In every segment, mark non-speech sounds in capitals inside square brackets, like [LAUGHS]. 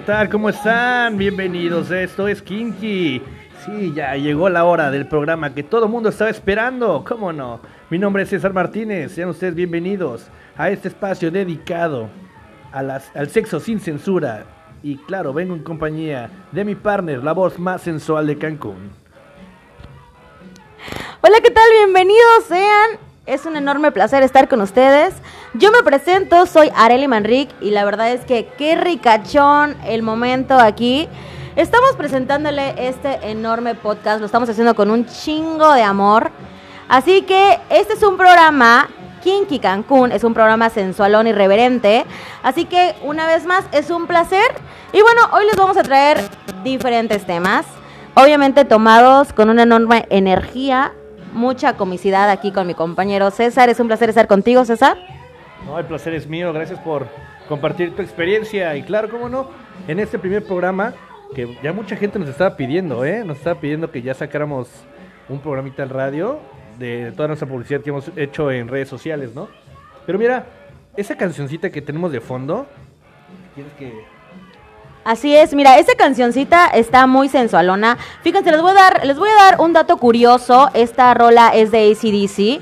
¿qué tal? ¿Cómo están? Bienvenidos, esto es Kinky. Sí, ya llegó la hora del programa que todo el mundo estaba esperando, ¿cómo no? Mi nombre es César Martínez, sean ustedes bienvenidos a este espacio dedicado a al sexo sin censura. Y claro, vengo en compañía de mi partner, la voz más sensual de Cancún. Hola, ¿qué tal? Bienvenidos sean. Es un enorme placer estar con ustedes. Yo me presento, soy Areli Manrique y la verdad es que qué ricachón el momento aquí. Estamos presentándole este enorme podcast, lo estamos haciendo con un chingo de amor. Así que este es un programa, Kinky Cancún, es un programa sensualón y reverente. Así que una vez más es un placer. Y bueno, hoy les vamos a traer diferentes temas. Obviamente tomados con una enorme energía, mucha comicidad aquí con mi compañero César. Es un placer estar contigo, César. No, el placer es mío, gracias por compartir tu experiencia. Y claro, cómo no, en este primer programa que ya mucha gente nos estaba pidiendo, ¿eh? Nos estaba pidiendo que ya sacáramos un programita en radio de toda nuestra publicidad que hemos hecho en redes sociales, ¿no? Pero mira, esa cancioncita que tenemos de fondo, ¿quieres que Así es, mira, esa cancioncita está muy sensualona. Fíjense, les voy a dar, les voy a dar un dato curioso. Esta rola es de ACDC.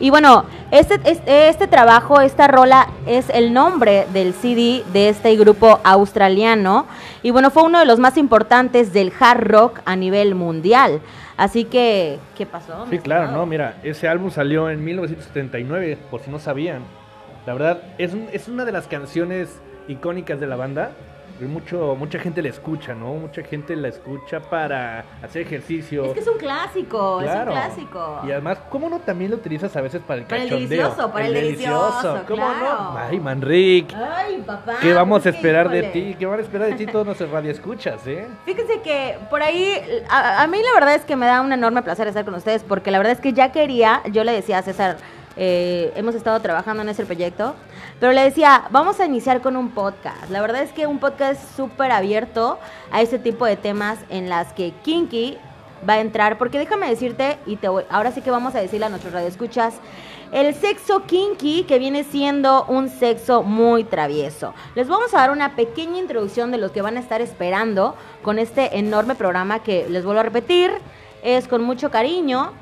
Y bueno, este, este, este, trabajo, esta rola es el nombre del CD de este grupo australiano. Y bueno, fue uno de los más importantes del hard rock a nivel mundial. Así que, ¿qué pasó? Sí, claro, no, mira, ese álbum salió en 1979, por si no sabían. La verdad, es, es una de las canciones icónicas de la banda mucho, mucha gente la escucha, ¿no? Mucha gente la escucha para hacer ejercicio. Es que es un clásico, es un clásico. Y además, ¿cómo no también lo utilizas a veces para el para cachondeo? El delicioso, para el, delicioso, ¿Cómo no? Ay, Manrique. Ay, papá. ¿Qué vamos a esperar de ti? ¿Qué van a esperar de ti todos nuestros radioescuchas, eh? Fíjense que por ahí, a, a mí la verdad es que me da un enorme placer estar con ustedes porque la verdad es que ya quería, yo le decía a César, eh, hemos estado trabajando en ese proyecto, pero le decía, vamos a iniciar con un podcast. La verdad es que un podcast súper abierto a ese tipo de temas en las que Kinky va a entrar, porque déjame decirte, y te voy, ahora sí que vamos a decirle a nuestros radioescuchas, el sexo kinky que viene siendo un sexo muy travieso. Les vamos a dar una pequeña introducción de lo que van a estar esperando con este enorme programa que les vuelvo a repetir, es con mucho cariño,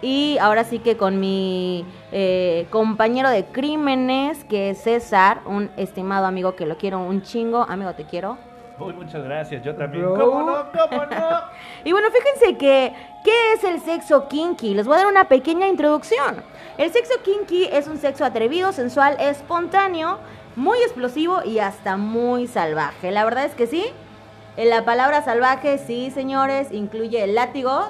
y ahora sí que con mi eh, compañero de crímenes, que es César, un estimado amigo que lo quiero un chingo. Amigo, te quiero. Uy, muchas gracias, yo también. ¿Cómo no? ¿Cómo no? [LAUGHS] y bueno, fíjense que, ¿qué es el sexo kinky? Les voy a dar una pequeña introducción. El sexo kinky es un sexo atrevido, sensual, espontáneo, muy explosivo y hasta muy salvaje. La verdad es que sí. En la palabra salvaje, sí, señores, incluye látigos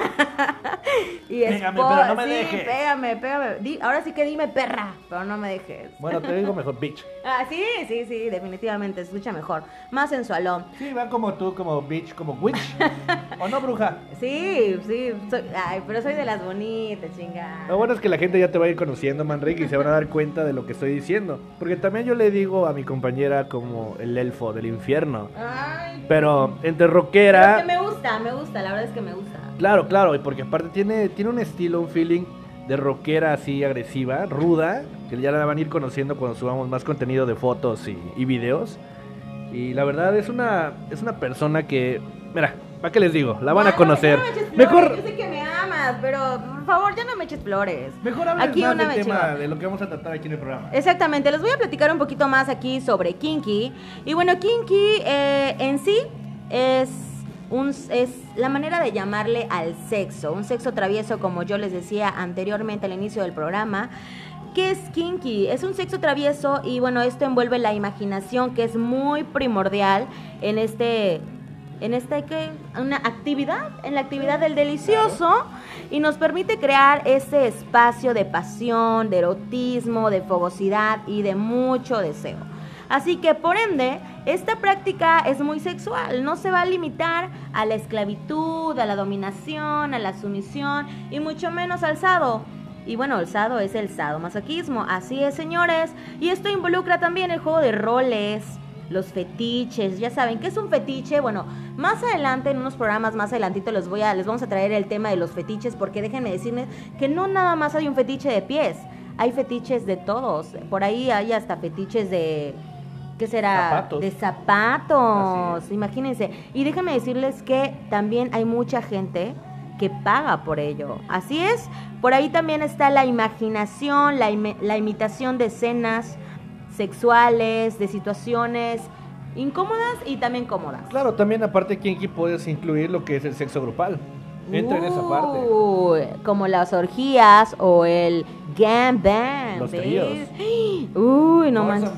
[LAUGHS] y pégame, pero no me sí, dejes. Pégame, pégame. ahora sí que dime perra, pero no me dejes. Bueno, te digo mejor bitch. [LAUGHS] ah, sí, sí, sí, definitivamente, escucha mejor. Más sensualón. Sí, va como tú, como bitch, como witch. [LAUGHS] ¿O no, bruja? Sí, sí. ay, pero soy de las bonitas, chinga. Lo bueno es que la gente ya te va a ir conociendo, Manrique, y se van a dar cuenta de lo que estoy diciendo. Porque también yo le digo a mi compañera como el elfo del infierno. Ay. Pero entre rockera. Pero que me gusta, me gusta, la verdad es que me gusta. Claro, claro, y porque aparte tiene, tiene un estilo, un feeling de rockera así agresiva, ruda, que ya la van a ir conociendo cuando subamos más contenido de fotos y, videos. Y la verdad es una, es una persona que, mira, ¿para qué les digo? La van a conocer. Mejor. Yo sé que me amas, pero por favor ya no me eches flores. Mejor aquí más del tema de lo que vamos a tratar aquí en el programa. Exactamente, les voy a platicar un poquito más aquí sobre Kinky. Y bueno, Kinky eh, en sí es es la manera de llamarle al sexo, un sexo travieso como yo les decía anteriormente al inicio del programa. ¿Qué es kinky? Es un sexo travieso y bueno, esto envuelve la imaginación que es muy primordial en este en esta una actividad, en la actividad del delicioso y nos permite crear ese espacio de pasión, de erotismo, de fogosidad y de mucho deseo. Así que por ende, esta práctica es muy sexual, no se va a limitar a la esclavitud, a la dominación, a la sumisión y mucho menos al sado. Y bueno, el sado es el sadomasoquismo, así es señores. Y esto involucra también el juego de roles, los fetiches, ya saben, ¿qué es un fetiche? Bueno, más adelante en unos programas más adelantito les voy a les vamos a traer el tema de los fetiches porque déjenme decirles que no nada más hay un fetiche de pies, hay fetiches de todos. Por ahí hay hasta fetiches de ¿Qué será? Zapatos. De zapatos. Imagínense. Y déjenme decirles que también hay mucha gente que paga por ello. Así es. Por ahí también está la imaginación, la, la imitación de escenas sexuales, de situaciones incómodas y también cómodas. Claro, también aparte Kinky puedes incluir lo que es el sexo grupal. Entra en esa parte. Uy, Como las orgías o el gangbang. Los ¿ves? tríos. Uy, no manches.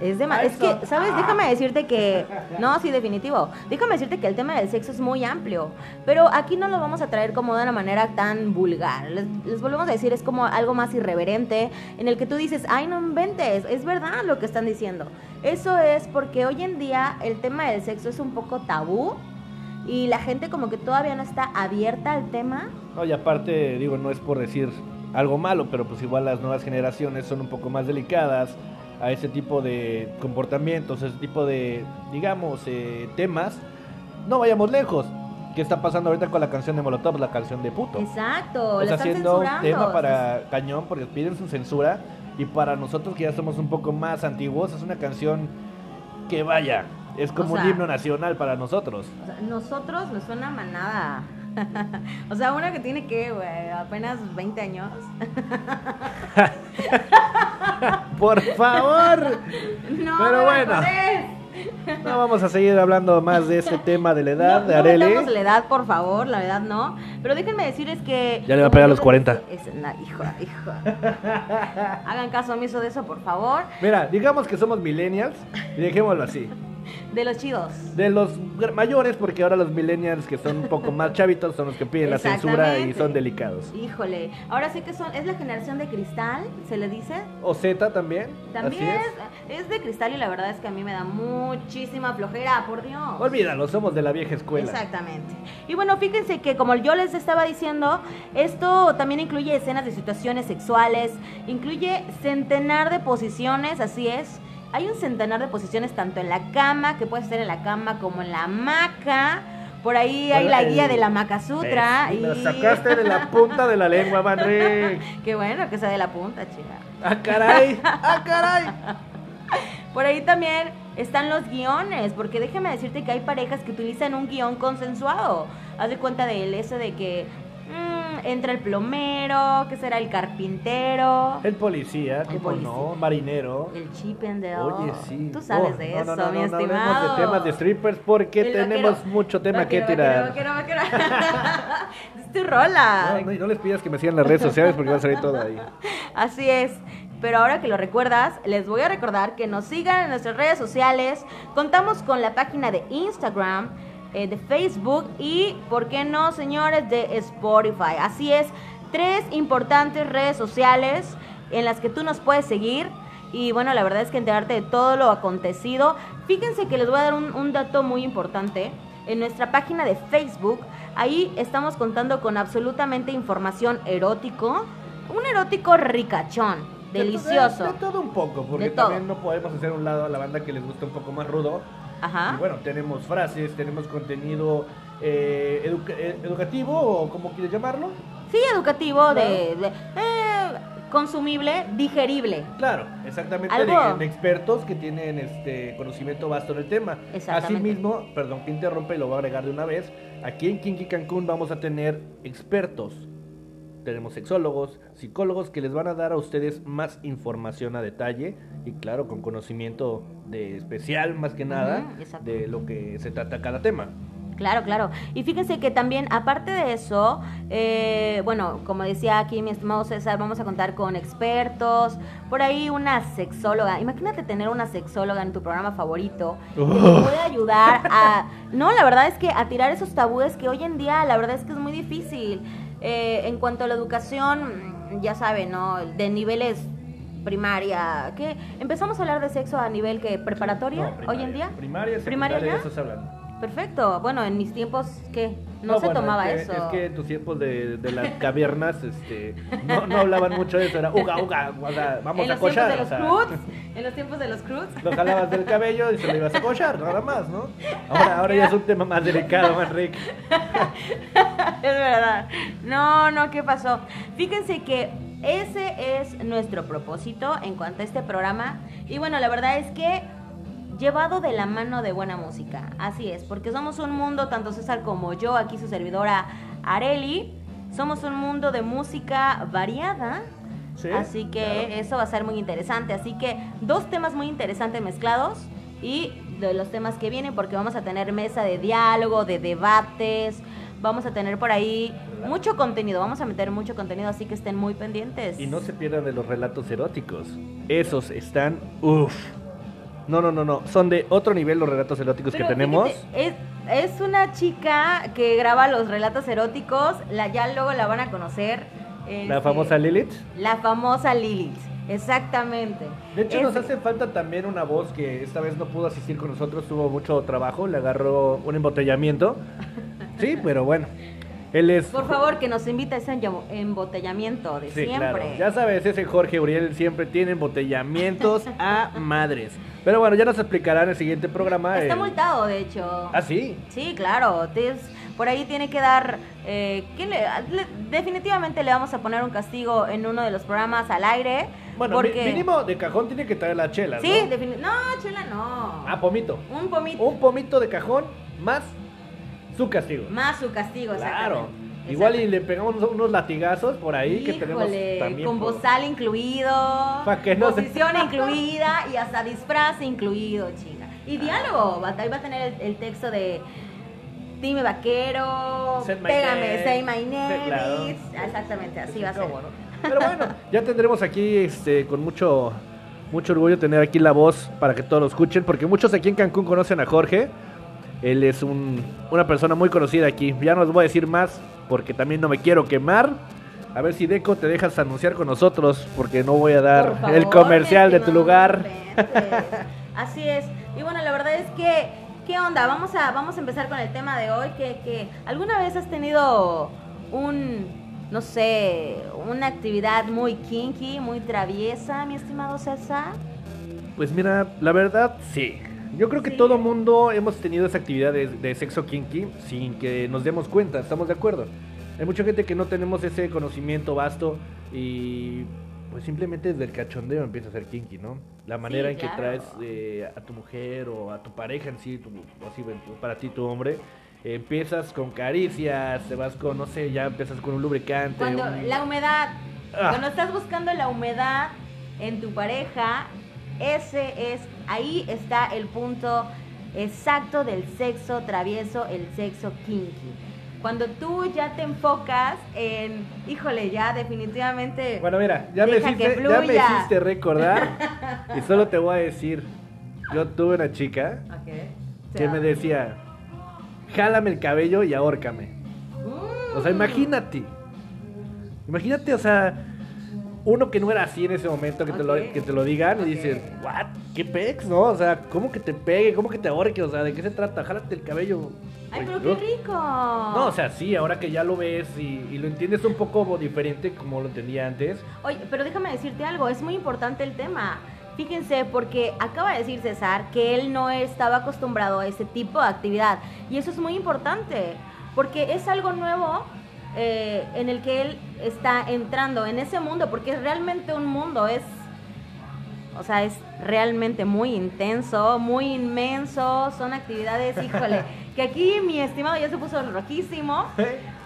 Es, de es que. ¿sabes? Déjame decirte que... No, sí, definitivo. Déjame decirte que el tema del sexo es muy amplio. Pero aquí no lo vamos a traer como de una manera tan vulgar. Les, les volvemos a decir, es como algo más irreverente en el que tú dices, ay, no inventes, es verdad lo que están diciendo. Eso es porque hoy en día el tema del sexo es un poco tabú y la gente como que todavía no está abierta al tema. No, y aparte, digo, no es por decir algo malo, pero pues igual las nuevas generaciones son un poco más delicadas a ese tipo de comportamientos, ese tipo de, digamos, eh, temas. No vayamos lejos. ¿Qué está pasando ahorita con la canción de Molotov, la canción de puto? Exacto, está haciendo un tema para cañón porque piden su censura y para nosotros que ya somos un poco más antiguos es una canción que vaya, es como O sea- un himno nacional para nosotros. O sea, nosotros nos suena manada. [LAUGHS] o sea, una que tiene que, güey, apenas 20 años. [LAUGHS] Por favor. no, Pero bueno. No vamos a seguir hablando más de este tema de la edad no, de no Areli. metamos la edad, por favor, la edad no. Pero déjenme decirles que... Ya le va a pegar a los les 40. decía- es- na- hijo, hijo. Hagan caso omiso de eso, por favor. Mira, digamos que somos millennials y dejémoslo así. De los chidos. De los mayores, porque ahora los millennials que son un poco más chavitos son los que piden la censura y son delicados. Híjole, ahora sí que son, es la generación de cristal, se le dice. O Z también. También es de cristal y la verdad es que a mí me da muchísima flojera, por Dios. Olvídalo, somos de la vieja escuela. Exactamente. Y bueno, fíjense que como yo les estaba diciendo, esto también incluye escenas de situaciones sexuales, incluye centenar de posiciones, así es. Hay un centenar de posiciones tanto en la cama, que puede ser en la cama, como en la hamaca. Por ahí hay la el- guía de la Maca Sutra. Eh, y... Lo sacaste de la punta de la lengua, Manrique. [LAUGHS] Qué bueno que sea de la punta, chica. ¡Ah, caray! ¡Ah, caray! [LAUGHS] Por ahí también están los guiones, porque déjame decirte que hay parejas que utilizan un guion consensuado. Haz de cuenta de él, ese de que entra el plomero, que será el carpintero, El policía, El como policía. no, marinero. el chipendale. Oye, sí. Tú sabes Oh, de no, eso, no, no, mi no, no estimado. hablemos de temas de strippers porque El tenemos vaquero. mucho tema que tirar. vaquero, [LAUGHS] es tu rola. No, no, y no les pidas que me sigan las redes sociales porque va a salir todo ahí. [LAUGHS] Así es. Pero ahora que lo recuerdas, les voy a recordar que nos sigan en nuestras redes sociales. Contamos con la página de Instagram, eh, de Facebook y, ¿por qué no, señores, de Spotify? Así es, tres importantes redes sociales en las que tú nos puedes seguir. Y bueno, la verdad es que enterarte de todo lo acontecido. Fíjense que les voy a dar un, un dato muy importante. En nuestra página de Facebook, ahí estamos contando con absolutamente información erótico. Un erótico ricachón, De- delicioso. De, de todo un poco, porque también no podemos hacer un lado a la banda que les gusta un poco más rudo. Ajá. Y bueno, tenemos frases, tenemos contenido eh, educa- eh, educativo o como quieres llamarlo. Sí, educativo, de, de- eh, consumible, digerible. Claro, exactamente, Algo- de, de expertos que tienen este conocimiento vasto en el tema. Exactamente. Asimismo, perdón que interrumpe, lo voy a agregar de una vez, aquí en Kinky Cancún vamos a tener expertos. Tenemos sexólogos, psicólogos que les van a dar a ustedes más información a detalle y claro, con conocimiento de especial más que nada de lo que se trata cada tema. Claro, claro. Y fíjense que también, aparte de eso, eh, bueno, como decía aquí mi estimado César, vamos a contar con expertos, por ahí una sexóloga. Imagínate tener una sexóloga en tu programa favorito que te puede ayudar a... No, la verdad es que a tirar esos tabúes que hoy en día, la verdad es que es muy difícil. Eh, en cuanto a la educación, ya saben, ¿no? De niveles primaria, ¿qué? Empezamos a hablar de sexo a nivel que preparatoria, No, hoy en día. Primaria, ¿Primaria ya? ya estás hablando. Perfecto. Bueno, en mis tiempos, ¿qué? No, se bueno, tomaba es que, eso. Es que en tus tiempos de, de las cavernas este, no, no hablaban mucho de eso, era uga, uga, o sea, vamos en a los tiempos cochar. de o los sea, cruds, en los tiempos de los cruds. Lo jalabas del cabello y se lo ibas a cochar, nada más, ¿no? Ahora, ahora ya es un tema más delicado, más rico. [LAUGHS] es verdad. No, no, ¿qué pasó? Fíjense que ese es nuestro propósito en cuanto a este programa. Y bueno, la verdad es que llevado de la mano de buena música. Así es, porque somos un mundo, tanto César como yo, aquí su servidora Areli, somos un mundo de música variada. Sí, así que claro. eso va a ser muy interesante. Así que dos temas muy interesantes mezclados y de los temas que vienen, porque vamos a tener mesa de diálogo, de debates, vamos a tener por ahí mucho contenido, vamos a meter mucho contenido, así que estén muy pendientes. Y no se pierdan de los relatos eróticos. Esos están, uff. No, no, no, no. Son de otro nivel los relatos eróticos Pero que tenemos. fíjate, es, es una chica que graba los relatos eróticos, la, ya luego la van a conocer. La este, famosa Lilith. La famosa Lilith, exactamente. De hecho, nos hace falta también una voz que esta vez no pudo asistir con nosotros, tuvo mucho trabajo, le agarró un embotellamiento. Sí, pero bueno. Él es. Por favor, que nos invite a ese embo- embotellamiento de Sí, siempre. claro. Ya sabes, ese Jorge Uriel siempre tiene embotellamientos a [LAUGHS] madres. Pero bueno, ya nos explicará en el siguiente programa. Está el- multado, de hecho. Ah, sí. Sí, claro. por ahí tiene que dar. eh, ¿qué le- le- definitivamente le vamos a poner un castigo en uno de los programas al aire. Bueno, porque... mínimo de cajón tiene que traer la chela, Sí, ¿no? defini- No, chela no. Ah, pomito. un pomito. Un pomito de cajón más su castigo. Más su castigo, Claro. Igual y le pegamos unos, latigazos por ahí que tenemos también. con por- bozal incluido, que no se- posición [LAUGHS] incluida y hasta disfraz incluido, chinga. Y diálogo, va, ahí va a tener el, el texto de Dime vaquero, my pégame, say my name. claro. Exactamente, así Sí, va a ser. Pero bueno, ya tendremos aquí este, con mucho, mucho orgullo tener aquí la voz para que todos lo escuchen, porque muchos aquí en Cancún conocen a Jorge. Él es un- una persona muy conocida aquí. Ya no les voy a decir más porque también no me quiero quemar. A ver si Deco te dejas anunciar con nosotros porque no voy a dar favor, el comercial de tu lugar. Así es. Y bueno, la verdad es que, ¿qué onda? Vamos a, vamos a empezar con el tema de hoy. Que, que ¿Alguna vez has tenido un, no sé, una actividad muy kinky, muy traviesa, mi estimado César? Pues mira, la verdad, sí. Yo creo que Sí. todo mundo hemos tenido esa actividad de, de sexo kinky sin que nos demos cuenta, ¿estamos de acuerdo? Hay mucha gente que no tenemos ese conocimiento vasto y pues simplemente desde el cachondeo empieza a ser kinky, ¿no? La manera Sí, en que traes eh, a tu mujer o a tu pareja en sí, tu- o así, para ti tu hombre, empiezas con caricias, te vas con, no sé, ya empiezas con un lubricante. Cuando un- la humedad, Ah. cuando estás buscando la humedad en tu pareja, ese es, ahí está el punto exacto del sexo travieso, el sexo kinky. Cuando tú ya te enfocas en, híjole, ya definitivamente... Bueno, mira, ya me, hiciste, ya me hiciste recordar [LAUGHS] y solo te voy a decir, yo tuve una chica Ok. que me decía, jálame el cabello y ahórcame. O sea, Mm. imagínate. Imagínate, o sea, uno que no era así en ese momento, que, te, lo, que te lo digan y dices, ¿what? ¿Qué pex? ¿No? O sea, ¿cómo que te pegue? ¿Cómo que te ahorque? O sea, ¿de qué se trata? Jálate el cabello. ¡Ay, Pues, pero yo- qué rico! No, o sea, sí, ahora que ya lo ves y, y lo entiendes un poco diferente como lo entendía antes. Oye, pero déjame decirte algo, es muy importante el tema. Fíjense, porque acaba de decir César que él no estaba acostumbrado a ese tipo de actividad. Y eso es muy importante, porque es algo nuevo eh, en el que él está entrando en ese mundo, porque es realmente un mundo, es... O sea, es realmente muy intenso, muy inmenso, son actividades, [LAUGHS] híjole, que aquí mi estimado ya se puso rojísimo,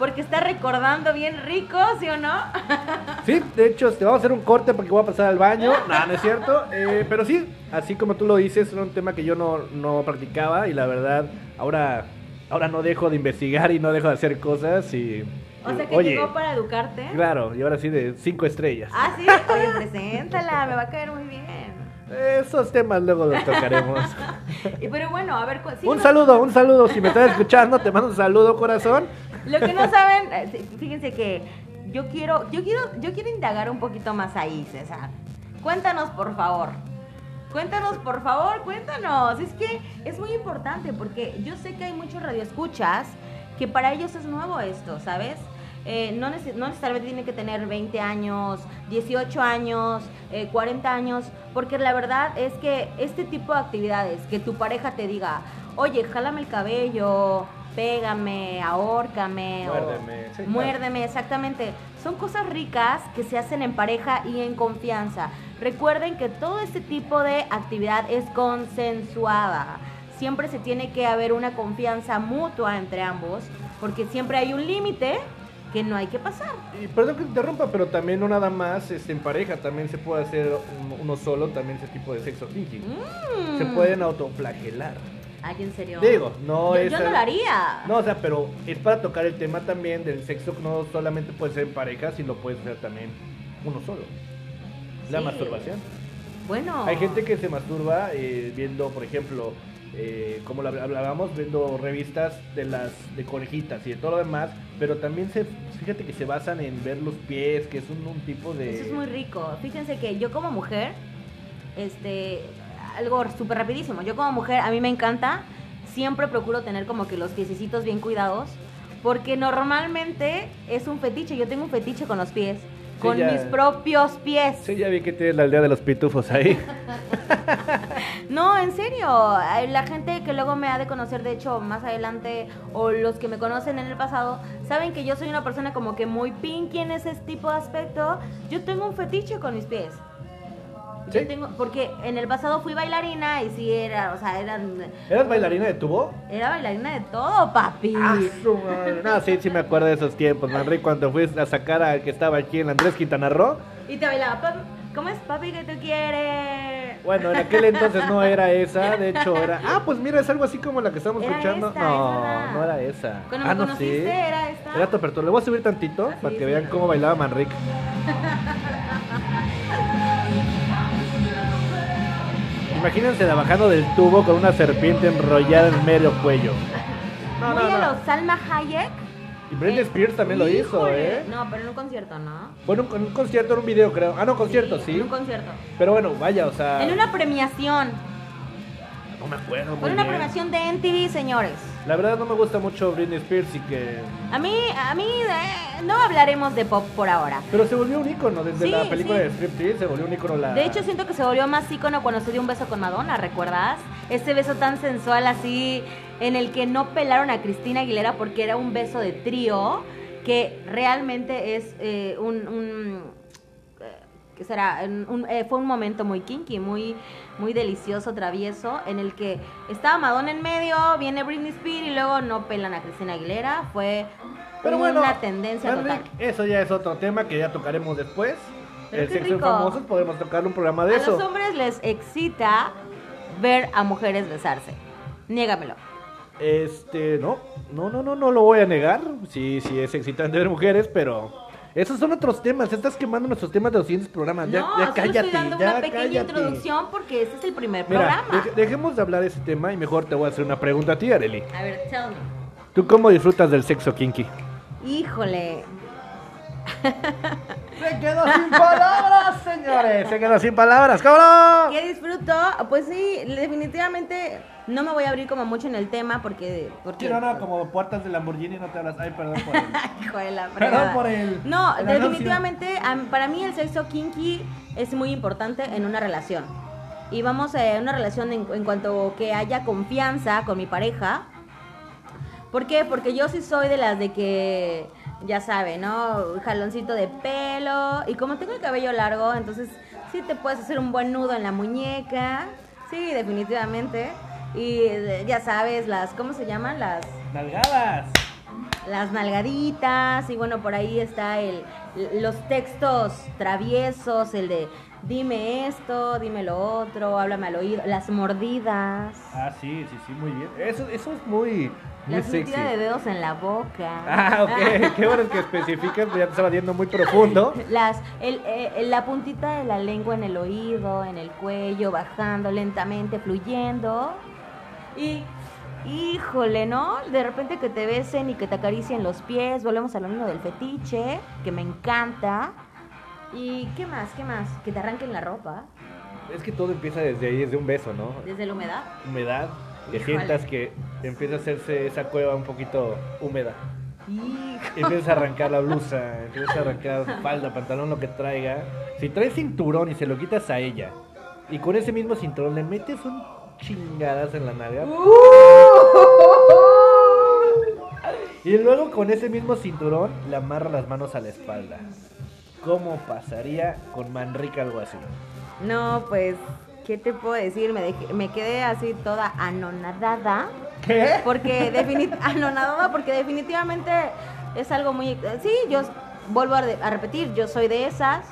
porque está recordando bien rico, ¿sí o no? [LAUGHS] Sí, de hecho, te vamos a hacer un corte porque voy a pasar al baño. [LAUGHS] No, no es cierto. Eh, pero sí, así como tú lo dices, era un tema que yo no, no practicaba y la verdad, ahora, ahora no dejo de investigar y no dejo de hacer cosas y... O sea que oye, llegó para educarte. Claro, y ahora sí de cinco estrellas. Ah, sí, oye, preséntala, me va a caer muy bien. Esos temas luego los tocaremos. [LAUGHS] Y, pero bueno, a ver, sí, un no- saludo, un saludo. Si me estás escuchando, te mando un saludo, corazón. Lo que no saben, eh, fíjense que yo quiero, yo quiero, yo quiero indagar un poquito más ahí, César. Cuéntanos, por favor. Cuéntanos, por favor, cuéntanos. Es que es muy importante porque yo sé que hay muchos radioescuchas que para ellos es nuevo esto, ¿sabes? Eh, no, neces- no necesariamente tiene que tener 20 años, 18 años, eh, 40 años, porque la verdad es que este tipo de actividades, que tu pareja te diga, oye, jálame el cabello, pégame, ahórcame, o Muérdeme, sí, claro. muérdeme, exactamente. Son cosas ricas que se hacen en pareja y en confianza. Recuerden que todo este tipo de actividad es consensuada. Siempre se tiene que haber una confianza mutua entre ambos, porque siempre hay un límite que no hay que pasar. Y perdón que te interrumpa, pero también no nada más este, en pareja, también se puede hacer un- uno solo, también ese tipo de sexo kinky. Mm. Se pueden autoflagelar. Ay, en serio. Digo, no yo, es yo no lo haría. No, o sea, pero es para tocar el tema también del sexo que no solamente puede ser en pareja, sino puede ser también uno solo. La Sí. masturbación. Bueno. Hay gente que se masturba eh, viendo, por ejemplo, eh, como hablábamos, viendo revistas de las de conejitas y de todo lo demás, pero también se, fíjate que se basan en ver los pies, que es un, un tipo de... Eso es muy rico. Fíjense que yo como mujer, este, algo súper rapidísimo. Yo como mujer, a mí me encanta, siempre procuro tener como que los piececitos bien cuidados, porque normalmente es un fetiche. Yo tengo un fetiche con los pies, con ya. mis propios pies. Sí, ya vi que tienes la aldea de los pitufos ahí. [LAUGHS] No, en serio. La gente que luego me ha de conocer, de hecho, más adelante, o los que me conocen en el pasado, saben que yo soy una persona como que muy pinky en ese tipo de aspecto. Yo tengo un fetiche con mis pies. Yo ¿Sí? tengo, porque en el pasado fui bailarina y sí era, o sea, eran, ¿Eras bailarina de tubo? era bailarina de todo, papi. Ah, su madre. No, sí, sí me acuerdo de esos tiempos, Manri, cuando fuiste a sacar al que estaba aquí en Andrés Quintana Roo. Y te bailaba, "Papi, ¿cómo es papi que tú quieres? Bueno, en aquel entonces no era esa, de hecho era... [LAUGHS] Ah, pues mira, es algo así como la que estamos Era escuchando. esta, no, esa no era esa. Cuando ah, me no conociste sé. era esta. Era tu apertura. Le voy a subir tantito para sí, que sí. vean cómo bailaba Manric. Imagínense la bajando del tubo con una serpiente enrollada en medio cuello. No, Muy no, a no. los Salma Hayek. Y Britney Eh, Spears también lo hizo, híjole. ¿eh? No, pero en un concierto, ¿no? Bueno, en un concierto, en un video, creo. Ah, no, concierto, Sí, sí. En un concierto. Pero bueno, vaya, o sea. En una premiación. No me acuerdo. muy Fue una bien. premiación de MTV, señores. La verdad no me gusta mucho Britney Spears y que. A mí, a mí, eh, no hablaremos de pop por ahora. Pero se volvió un icono desde Sí, la película sí. de Striptease, se volvió un icono la. De hecho, siento que se volvió más ícono cuando se dio un beso con Madonna, ¿recuerdas? Ese beso tan sensual así, en el que no pelaron a Cristina Aguilera porque era un beso de trío, que realmente es eh, un... un eh, ¿Qué será? Un- eh, fue un momento muy kinky, muy, muy delicioso, travieso, en el que estaba Madonna en medio, viene Britney Spears y luego no pelan a Cristina Aguilera. Fue Pero una bueno, tendencia total. Eso ya es otro tema que ya tocaremos después. Pero El sexo en famosos podemos tocar un programa de A eso. los hombres les excita ver a mujeres besarse. Niégamelo. Este, no, no, no, no, no lo voy a negar. Sí, sí es excitante ver mujeres, pero esos son otros temas. Estás quemando nuestros temas de los siguientes programas. Ya, no, ya solo cállate, estoy dando ya una pequeña cállate. introducción porque este es el primer Mira, programa. deje- dejemos de hablar de ese tema y mejor te voy a hacer una pregunta a ti, Areli. A ver, tell me. ¿Tú cómo disfrutas del sexo kinky? Híjole. [LAUGHS] Se quedó sin palabras, señores. Se quedó sin palabras, cabrón. ¿Qué disfruto? Pues sí, definitivamente no me voy a abrir como mucho en el tema porque... porque Sí, no, no, como puertas de Lamborghini no te hablas. Ay, perdón por. [LAUGHS] Hijo la Perdón por el- No, el definitivamente am- para mí el sexo kinky es muy importante en una relación. Y vamos a una relación en, en cuanto que haya confianza con mi pareja. ¿Por qué? Porque yo sí soy de las de que, ya sabe, ¿no? Jaloncito de pelo. Y como tengo el cabello largo, entonces sí te puedes hacer un buen nudo en la muñeca. Sí, definitivamente. Y eh, ya sabes, las, ¿cómo se llaman? Las Nalgadas. las nalgaditas y bueno por ahí está el los textos traviesos el de dime esto dime lo otro háblame al oído las mordidas Ah, sí, sí, sí, muy bien. Eso, eso es muy, muy la sexy. de dedos en la boca Ah, ok. [LAUGHS] Qué bueno que especificas, ya te estaba yendo muy profundo. las el- eh, la puntita de la lengua en el oído en el cuello bajando lentamente fluyendo y híjole no de repente que te besen y que te acaricien los pies volvemos a lo mismo del fetiche que me encanta y qué más qué más que te arranquen la ropa Es que todo empieza desde ahí, desde un beso, ¿no? desde la humedad Humedad. Que Híjole. sientas que empieza a hacerse esa cueva un poquito húmeda. Hijo. Empiezas a arrancar la blusa, empiezas a arrancar falda, pantalón, lo que traiga. Si traes cinturón y se lo quitas a ella, y con ese mismo cinturón le metes un chingadas en la nalga. Y luego con ese mismo cinturón le amarra las manos a la espalda. ¿Cómo pasaría con Manrique algo así? No, pues, ¿qué te puedo decir? Me, dejé- me quedé así toda anonadada. ¿Qué? Porque, defini- [LAUGHS] anonadada porque definitivamente es algo muy... Sí, yo vuelvo a repetir, yo soy de esas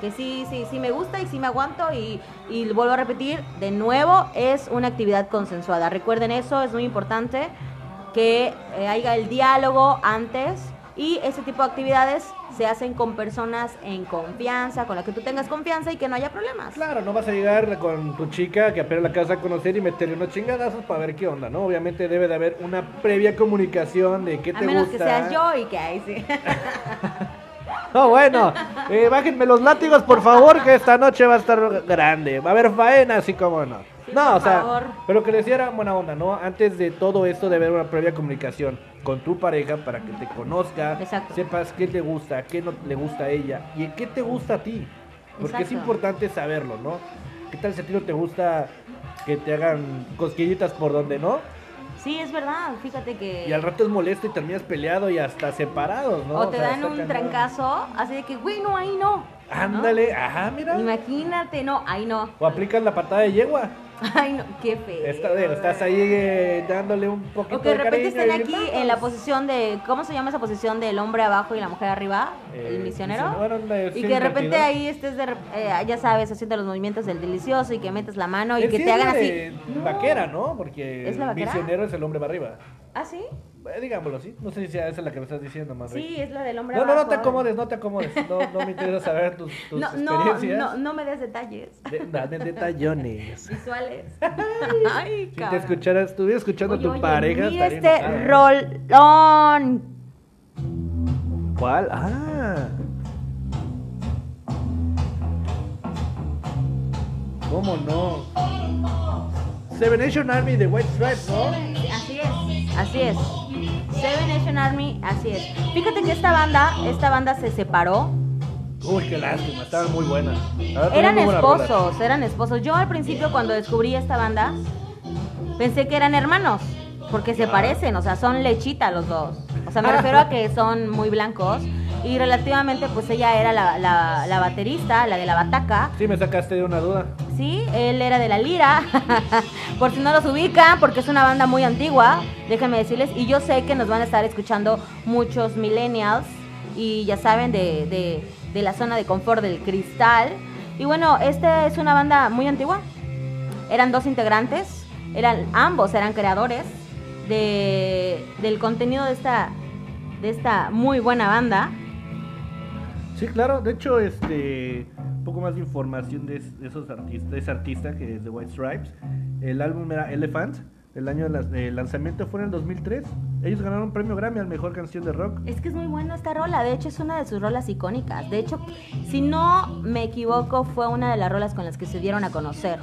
que sí, sí, sí me gusta y sí me aguanto y, y vuelvo a repetir, de nuevo, es una actividad consensuada. Recuerden eso, es muy importante que eh, haya el diálogo antes y ese tipo de actividades se hacen con personas en confianza, con las que tú tengas confianza y que no haya problemas. Claro, no vas a llegar con tu chica que apenas la casa a conocer y meterle unos chingadazos para ver qué onda, ¿no? Obviamente debe de haber una previa comunicación de qué A te menos gusta. que seas yo y que ahí sí. [LAUGHS] No, bueno, eh, bájenme los látigos, por favor, que esta noche va a estar grande. Va a haber faena, así como no. No, o sea, favor. pero que decía era buena onda, ¿no? Antes de todo esto debe haber una previa comunicación con tu pareja para que te conozca, Exacto. sepas qué te gusta, qué no le gusta a ella y qué te gusta a ti. Porque es importante saberlo, ¿no? ¿Qué tal si a ti no te gusta que te hagan cosquillitas por donde no? Sí, es verdad, fíjate que... Y al rato es molesto y terminas peleado y hasta separados, ¿no? o te sea, dan un cañón. trancazo, así de que, güey, no, ahí no. ¿No? Ándale, ajá, mira. Imagínate, no, ahí no. O aplicas la patada de yegua. [LAUGHS] Ay, no, qué feo. Está- estás ahí eh, dándole un poquito O que de repente estén aquí vamos. en la posición de, ¿cómo se llama esa posición del hombre abajo y la mujer arriba? Eh, el misionero. y que de repente ahí estés, de, eh, ya sabes, haciendo los movimientos del delicioso y que metes la mano y que sí te hagan así. de Vaquera, ¿no? Porque ¿Es la el vaquera? misionero es el hombre para arriba. ¿Ah, sí? Eh, digámoslo así. No sé si esa la que me estás diciendo, más Sí, es la del hombre No, no, abajo. no te acomodes, no te acomodes. No, no me interesa saber tus, tus No, no, experiencias. no, no me des detalles De- dame detallones. visuales. [LAUGHS] Ay, Si te escucharas, estuviera escuchando a tu oye, pareja. Mira este rolón. ¿Cuál? Ah. ¿Cómo no? Seven Nation Army de White Stripes, ¿no? Así es, así es. Seven Nation Army, así es. Fíjate que esta banda, esta banda se separó. Uy, qué lástima, estaban muy buenas. Verdad, Eran muy esposos, eran esposos. Yo al principio cuando descubrí esta banda, pensé que eran hermanos, porque se Ah. parecen, o sea, son lechita los dos. O sea, me refiero a que son muy blancos. Y relativamente, pues ella era la, la- la baterista, la de la bataca. Sí, me sacaste de una duda. Sí, él era de la Lira. [LAUGHS] Por si no los ubican, porque es una banda muy antigua, déjenme decirles. Y yo sé que nos van a estar escuchando muchos millennials. Y ya saben, de, de- de la zona de confort del cristal. Y bueno, esta es una banda muy antigua. Eran dos integrantes. Eran, ambos eran creadores de, del contenido de esta, de esta muy buena banda. Sí, claro. De hecho, este, un poco más de información de, es- de esos artistas, de ese artista que es de White Stripes. El álbum era Elephant. El año de lanzamiento fue en el 2003. Ellos ganaron un premio Grammy al mejor canción de rock. Es que es muy buena esta rola, de hecho es una de sus rolas icónicas. De hecho, si no me equivoco, fue una de las rolas con las que se dieron a conocer.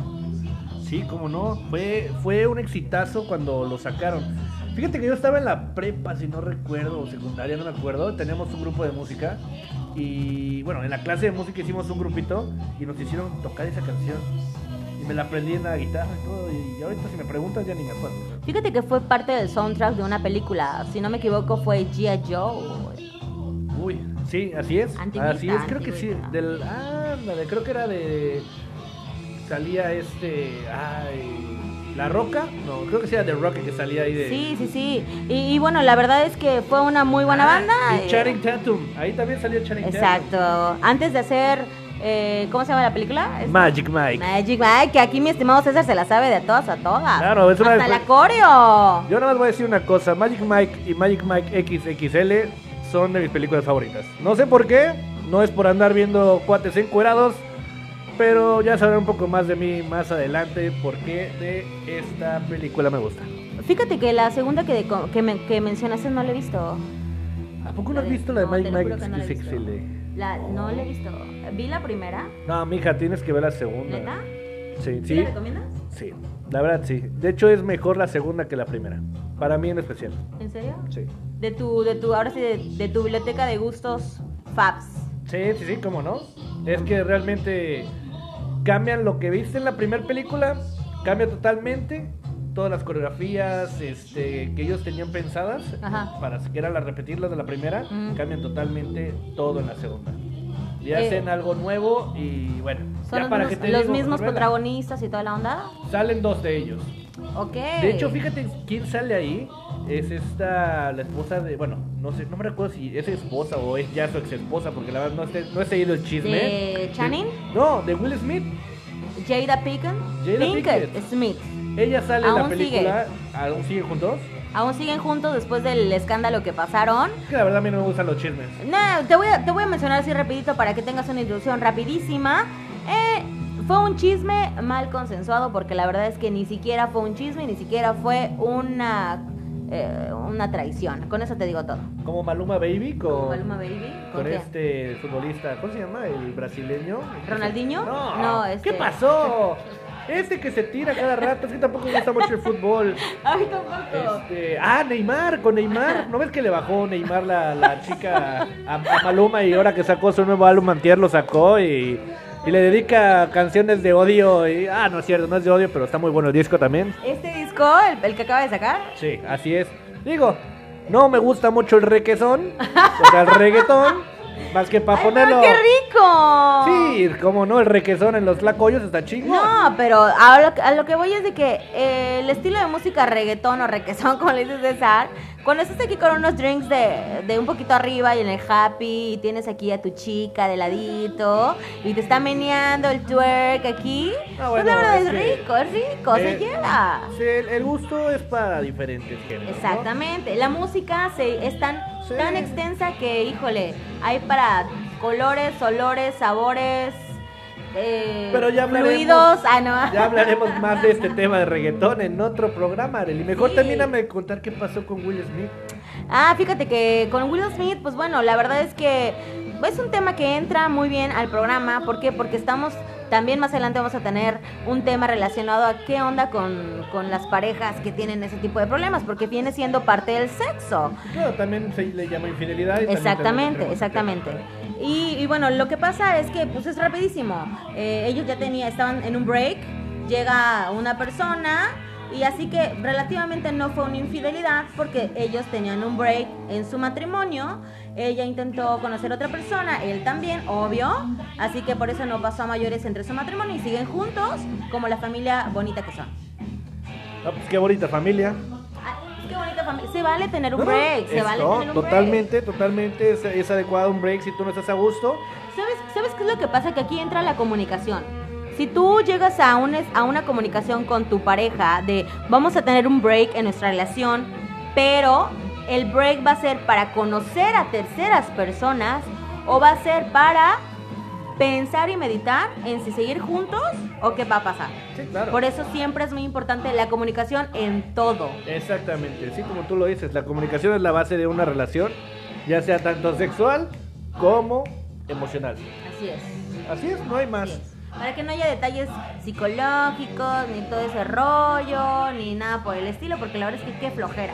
Sí, cómo no. Fue, fue un exitazo cuando lo sacaron. Fíjate que yo estaba en la prepa, si no recuerdo, o secundaria, no me acuerdo. Teníamos un grupo de música. Y bueno, en la clase de música hicimos un grupito y nos hicieron tocar esa canción. Y me la aprendí en la guitarra y todo. Y ahorita si me preguntas ya ni me acuerdo. Fíjate que fue parte del soundtrack de una película, si no me equivoco fue G.I. Joe. Uy, sí, así es. Antiguita, así es, creo que sí. Del, ándale, creo que era de. Salía este. Ay. ¿La Roca? No, creo que sí era de Roca que salía ahí de. Sí, sí, sí. Y, y bueno, la verdad es que fue una muy buena Ah, banda. Y eh, Channing Tatum. Ahí también salió Channing Tatum. Exacto. Antes de hacer, eh, ¿cómo se llama la película? Magic Mike. Magic Mike, que aquí mi estimado César se la sabe de todas a todas. Claro, es una Hasta la coreo. Yo nada más voy a decir una cosa. Magic Mike y Magic Mike XXL son de mis películas favoritas. No sé por qué. No es por andar viendo cuates encuerados. Pero ya sabrán un poco más de mí más adelante. Porque de esta película me gusta. Fíjate que la segunda que, que, me- que mencionaste no la he visto. ¿A poco no has visto la de Mike no la no la he visto. Vi la primera. No, mija, tienes que ver la segunda. ¿Neta? Sí, ¿Sí sí. la recomiendas? Sí, la verdad sí. De hecho es mejor la segunda que la primera. Para mí en especial. ¿En serio? Sí. De tu, de tu, ahora sí, de, de tu biblioteca de gustos Fabs. Sí, sí, sí, cómo no. Es que realmente cambian lo que viste en la primera película, cambia totalmente todas las coreografías este, que ellos tenían pensadas Ajá. para que eran las repetirlas de la primera, cambian totalmente todo en la segunda. Y Eh, hacen algo nuevo y bueno, Son ya los, para mismos, que te los digo, mismos protagonistas y toda la onda. Salen dos de ellos. Ok. De hecho, fíjate quién sale ahí. Es esta, la esposa de, bueno, no sé, no me recuerdo si es esposa o es ya su ex esposa, porque la verdad no, sé, no he seguido el chisme. ¿De Channing? no, de Will Smith. Jada Pinkett. Jada Pinkett. Smith. Ella sale en la película. ¿Aún siguen juntos? Aún siguen juntos después del escándalo que pasaron. Que la verdad a mí no me gustan los chismes. No, te voy a, te voy a mencionar así rapidito para que tengas una introducción rapidísima. Eh, fue un chisme mal consensuado porque la verdad es que ni siquiera fue un chisme, ni siquiera fue una, eh, una traición. Con eso te digo todo. Como Maluma Baby con, Maluma Baby. con quién? este futbolista, ¿cómo se llama? El brasileño. ¿Ronaldinho? No, No, este- ¿qué pasó? Este que se tira cada rato, es que tampoco me gusta mucho el fútbol. [LAUGHS] Ay, tampoco. Este, ah, Neymar, con Neymar. ¿No ves que le bajó Neymar la, la chica a, a Maluma y ahora que sacó su nuevo álbum Antier lo sacó y, y le dedica canciones de odio? Y, ah, no es cierto, no es de odio, pero está muy bueno el disco también. Este disco, el, el que acaba de sacar, Sí, así es. Digo, no me gusta mucho el requesón, o sea, el reggaetón, [LAUGHS] más que para ¡Ay, ponerlo. qué rico! Sí, como no, el requesón en los tlacoyos está chingón. No, pero a lo, a lo que voy es de que eh, el estilo de música reggaetón o requesón, [LAUGHS] como le dices César, cuando estás aquí con unos drinks de, de un poquito arriba y en el happy y tienes aquí a tu chica de ladito y te está meneando el twerk aquí, Ah, pues bueno, la verdad es que- rico, es rico, se Eh, llega. Sí, el, el gusto es para diferentes géneros. ¿no? Exactamente, la música se, es tan, Sí. tan extensa que, híjole, hay para colores, olores, sabores, eh, Pero ya hablaremos, fluidos, ah, no. ya hablaremos más de este [LAUGHS] tema de reggaetón en otro programa, Arely. Mejor Sí. termíname de contar qué pasó con Will Smith. Ah, fíjate que con Will Smith, pues bueno, la verdad es que es un tema que entra muy bien al programa. ¿Por qué? Porque estamos, también más adelante vamos a tener un tema relacionado a qué onda con, con las parejas que tienen ese tipo de problemas, porque viene siendo parte del sexo. Claro, también se le llama infidelidad. y Exactamente, exactamente. Y, y bueno, lo que pasa es que pues es rapidísimo. Eh, ellos ya tenían, estaban en un break, llega una persona y así que relativamente no fue una infidelidad porque ellos tenían un break en su matrimonio. Ella intentó conocer a otra persona, él también, obvio. Así que por eso no pasó a mayores entre su matrimonio y siguen juntos como la familia bonita que son. Ah, pues qué bonita familia. Ay, qué bonita familia. Se vale tener un No, no, break, se vale no, tener un break. totalmente, totalmente es, es adecuado un break si tú no estás a gusto. ¿Sabes, ¿Sabes qué es lo que pasa? Que aquí entra la comunicación. Si tú llegas a, un, a una comunicación con tu pareja de vamos a tener un break en nuestra relación, pero el break va a ser para conocer a terceras personas o va a ser para pensar y meditar en si seguir juntos o qué va a pasar. Sí, claro. Por eso siempre es muy importante la comunicación en todo. Exactamente, sí, como tú lo dices, la comunicación es la base de una relación, ya sea tanto sexual como emocional. Así es. Así es, no hay más. Para que no haya detalles psicológicos, ni todo ese rollo, ni nada por el estilo, porque la verdad es que qué flojera.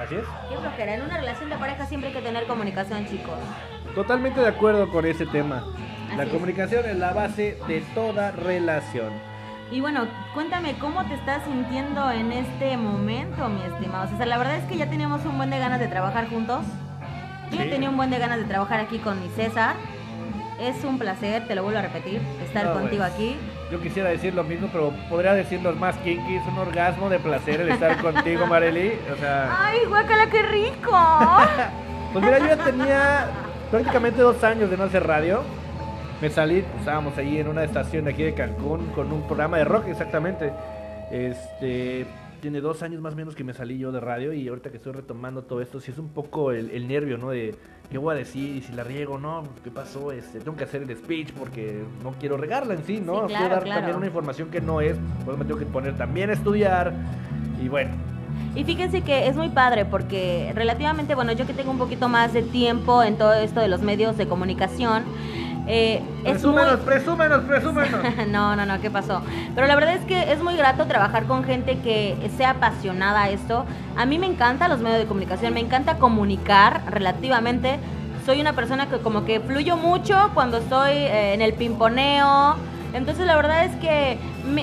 Así es. Qué flojera. En una relación de pareja siempre hay que tener comunicación, chicos. Totalmente de acuerdo con ese tema. La Así es. comunicación es la base de toda relación. Y bueno, cuéntame cómo te estás sintiendo en este momento, mi estimado. O sea, la verdad es que ya teníamos un buen de ganas de trabajar juntos. Yo Sí. tenía un buen de ganas de trabajar aquí con mi César. Es un placer, te lo vuelvo a repetir, estar No, contigo pues, aquí. Yo quisiera decir lo mismo, pero podría decirlo más kinky. Es un orgasmo de placer el estar contigo, Marely. O sea, ¡Ay, guácala, qué rico! [LAUGHS] pues mira, yo ya tenía prácticamente dos años de no hacer radio. Me salí, pues, estábamos ahí en una estación de aquí de Cancún con un programa de rock, exactamente. Este, tiene dos años más o menos que me salí yo de radio y ahorita que estoy retomando todo esto, sí es un poco el, el nervio, ¿no? De qué voy a decir y si la riego, ¿no? ¿Qué pasó? Este, tengo que hacer el speech porque no quiero regarla en sí, ¿no? Sí, quiero dar claro. también una información que no es, por eso me tengo que poner también a estudiar y bueno. Y fíjense que es muy padre porque relativamente, bueno, yo que tengo un poquito más de tiempo en todo esto de los medios de comunicación, eh, muy... Presúmenos, presúmenos, presúmenos. [LAUGHS] no, no, no, ¿qué pasó? Pero la verdad es que es muy grato trabajar con gente que sea apasionada a esto. A mí me encanta los medios de comunicación, me encanta comunicar relativamente. Soy una persona que como que fluyo mucho cuando estoy eh, en el pimponeo, Entonces la verdad es que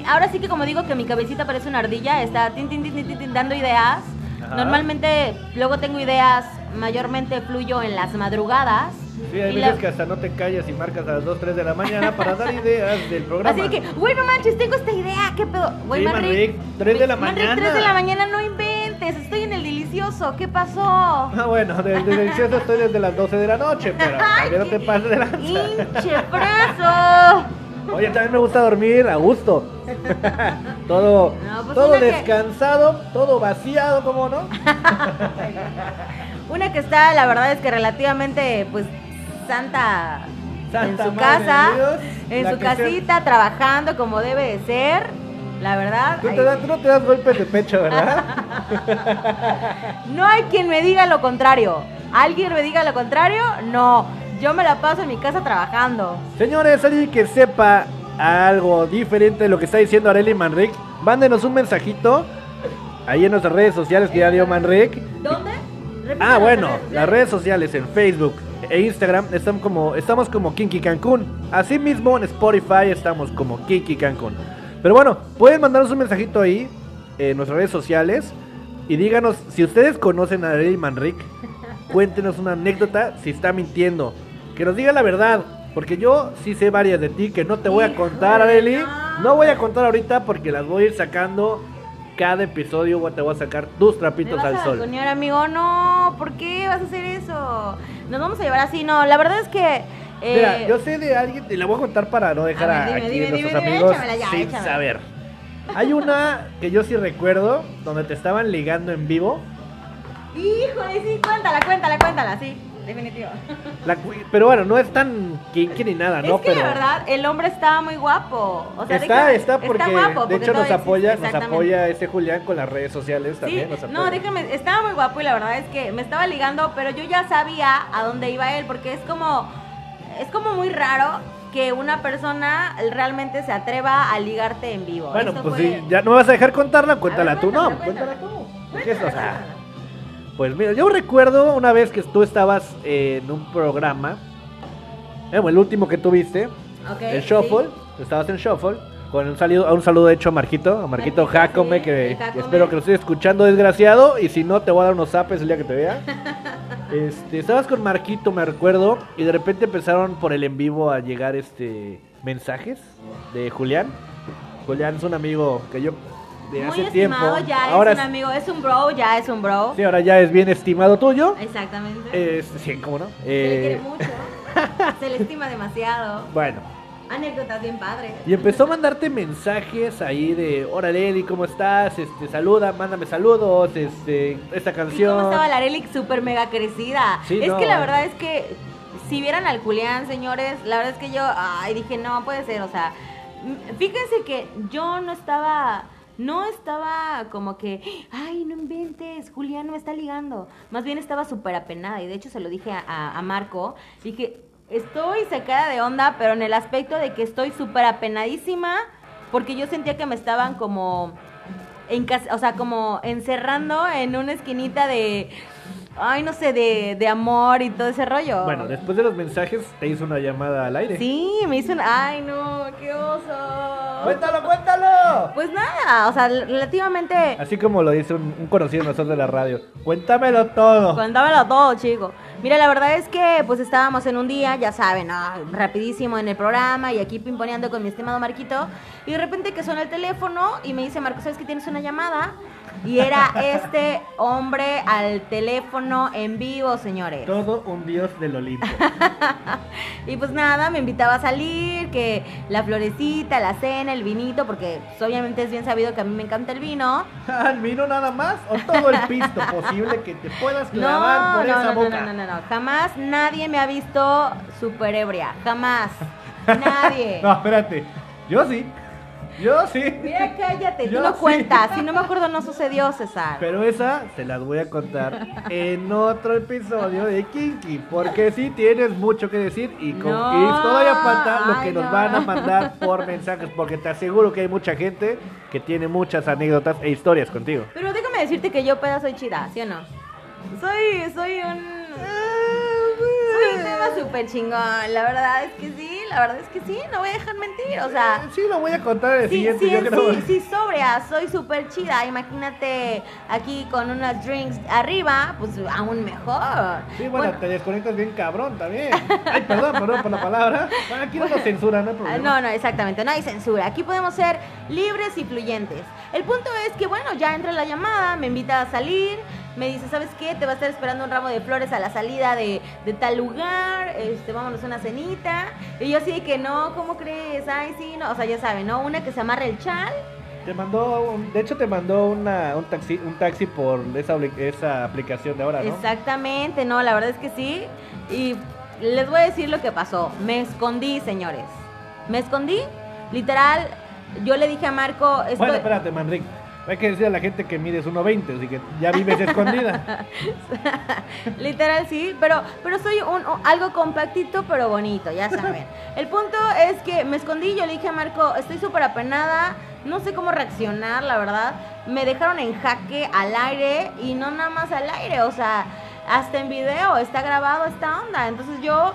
ahora sí que como digo que mi cabecita parece una ardilla, está tin, tin, tin, tin, tin, tin, dando ideas. Ajá. Normalmente luego tengo ideas, mayormente fluyo en las madrugadas. Sí, hay veces la- que hasta no te callas y marcas a las 2, 3 de la mañana para dar ideas del programa. Así que, güey, no manches, tengo esta idea, ¿qué pedo? Güey, Sí, Manrique, Manrique, tres de la Manrique, mañana. 3 de la mañana, no inventes, estoy en el delicioso, ¿qué pasó? Ah, bueno, desde de delicioso estoy desde las 12 de la noche, pero [LAUGHS] también no te pases de lanza. ¡Hinche [LAUGHS] preso! Oye, también me gusta dormir a gusto. [LAUGHS] todo No, pues todo que- descansado, todo vaciado, ¿cómo no? Una que está, la verdad es que relativamente, pues, santa, Santa en su casa, Dios, en su sea- casita, trabajando como debe de ser, la verdad. Tú, ay, te das- tú no te das golpes de pecho, ¿verdad? [LAUGHS] no hay quien me diga lo contrario. ¿Alguien me diga lo contrario? No, yo me la paso en mi casa trabajando. Señores, alguien que sepa algo diferente de lo que está diciendo Arely Manric, mándenos un mensajito ahí en nuestras redes sociales que ya dio Manric. ¿Dónde? Ah, bueno, las redes sociales en Facebook e Instagram están como, estamos como Kinky Cancún. Asimismo en Spotify estamos como Kinky Cancún. Pero bueno, pueden mandarnos un mensajito ahí en nuestras redes sociales y díganos si ustedes conocen a Arely Manric, [LAUGHS] cuéntenos una anécdota si está mintiendo. Que nos diga la verdad, porque yo sí sé varias de ti que no te voy a contar, Arely. no. No voy a contar ahorita porque las voy a ir sacando cada episodio, te voy a sacar tus ¿Me trapitos vas al a sol. balconear, amigo? No, ¿por qué vas a hacer eso? Nos vamos a llevar así, no, la verdad es que... eh, Mira, yo sé de alguien, y la voy a contar para no dejar A ver, dime, aquí dime, nuestros dime, amigos échamela ya, sin échamela. saber. Hay una que yo sí recuerdo, donde te estaban ligando en vivo, Híjole, sí, cuéntala, cuéntala, cuéntala, sí, definitivo. la cu- pero bueno, no es tan kinky ni nada, ¿no? es que pero la verdad, el hombre está muy guapo. O sea, está, déjame- está porque, guapo, de hecho nos apoya, nos apoya este Julián con las redes sociales Sí, también. nos no, déjame, estaba muy guapo y la verdad es que me estaba ligando, pero yo ya sabía a dónde iba él, porque es como, es como muy raro que una persona realmente se atreva a ligarte en vivo. Bueno, Esto pues fue- sí, ya no me vas a dejar contarla, cuéntala tú, no, cuéntala, tú. Porque es, o sea. Pues mira, yo recuerdo una vez que tú estabas en un programa, eh, el último que tuviste, Ok, el sí. Shuffle, estabas en Shuffle, con un saludo, un saludo hecho a Marquito, a Marquito Marquito, Jacome, sí, que Jacome. espero que lo estés escuchando, desgraciado, y si no, te voy a dar unos zapes el día que te vea. [LAUGHS] Este, estabas con Marquito, me recuerdo, y de repente empezaron por el en vivo a llegar este mensajes de Julián. Julián es un amigo que yo de Muy hace tiempo. estimado, ya ahora es un amigo, es un bro, ya es un bro. Sí, ahora ya es bien estimado tuyo. Exactamente. Es- sí, ¿cómo no? se le quiere Eh, mucho. [LAUGHS] se le estima demasiado. bueno, Anécdotas bien padres. y empezó a mandarte mensajes ahí de, órale Eddie, ¿cómo estás? Este, saluda, mándame saludos, este, esta Sí, cómo canción. estaba la Relic súper mega crecida. Sí, es no, que la eh. verdad es que si vieran al Julián, señores, la verdad es que yo, ay, dije, no puede ser, o sea, fíjense que yo no estaba, no estaba como que, ay, no inventes, Julián no me está ligando. Más bien estaba súper apenada y de hecho se lo dije a, a- a Marco, dije, estoy sacada de onda, pero en el aspecto de que estoy súper apenadísima porque yo sentía que me estaban como o sea, como encerrando en una esquinita de, ay, no sé, de, de amor y todo ese rollo. Bueno, después de los mensajes te hizo una llamada al aire. Sí, me hizo un, ay, no, qué. ¡Cuéntalo, cuéntalo! Pues nada, o sea, relativamente, Así como lo dice un, un conocido nosotros de la radio. Cuéntamelo todo. Cuéntamelo todo, chico. Mira, la verdad es que pues estábamos en un día, ya saben, ¿no? rapidísimo en el programa y aquí pimponeando con mi estimado Marquito. Y de repente que suena el teléfono y me dice, Marco, ¿sabes que tienes una llamada? Y era este hombre al teléfono en vivo, señores. Todo un dios del Olimpo. [LAUGHS] Y pues nada, me invitaba a salir, que la florecita, la cena, el vinito, porque obviamente es bien sabido que a mí me encanta el vino. [LAUGHS] ¿Al vino nada más o todo el pisto [LAUGHS] posible que te puedas No, clavar por no, esa no, no, boca? no, no, no, no, jamás nadie me ha visto súper ebria, jamás, nadie. No, espérate. Yo sí. Yo sí. Mira, cállate, Yo tú no sí. cuentas, si no me acuerdo no sucedió, César. Pero esa se las voy a contar en otro episodio de Kinky. Porque sí tienes mucho que decir y, con, No, y todavía falta lo que ay, nos no. van a mandar por mensajes. Porque te aseguro que hay mucha gente que tiene muchas anécdotas e historias contigo. Pero déjame decirte que yo peda soy chida, ¿sí o no? Soy, soy un... Soy un tema súper chingón, la verdad es que sí, la verdad es que sí, no voy a dejar mentir, o sea... Sí, lo voy a contar el Sí, siguiente. sí, yo en creo. sí, sí, sobria, soy súper chida. Imagínate aquí con unas drinks arriba, pues aún mejor. Sí, bueno, te desconectas bien cabrón también. Ay, perdón, perdón por la palabra. Bueno, aquí no nos censuran, no hay problema. No, no, exactamente, no hay censura. Aquí podemos ser libres y fluyentes. El punto es que, bueno, ya entra la llamada, me invita a salir, me dice, ¿sabes qué? Te va a estar esperando un ramo de flores a la salida de, de tal lugar, este, vámonos a una cenita. Y yo así de que no, ¿cómo crees? Ay, sí, no, o sea, ya saben, ¿no? Una que se amarre el chal. Te mandó, un- de hecho te mandó una, un taxi, un taxi por esa, esa aplicación de ahora, ¿no? Exactamente, no, la verdad es que sí. Y les voy a decir lo que pasó. Me escondí, señores. Me escondí, literal. Yo le dije a Marco, estoy... Bueno, espérate, Manrique. Hay que decir a la gente que mides 1.20, así que ya vives escondida. [LAUGHS] Literal sí, pero, pero soy un, algo compactito pero bonito, ya saben. El punto es que me escondí, yo le dije a Marco, estoy súper apenada, no sé cómo reaccionar, la verdad. Me dejaron en jaque al aire y no nada más al aire, o sea, hasta en video, está grabado esta onda. Entonces yo,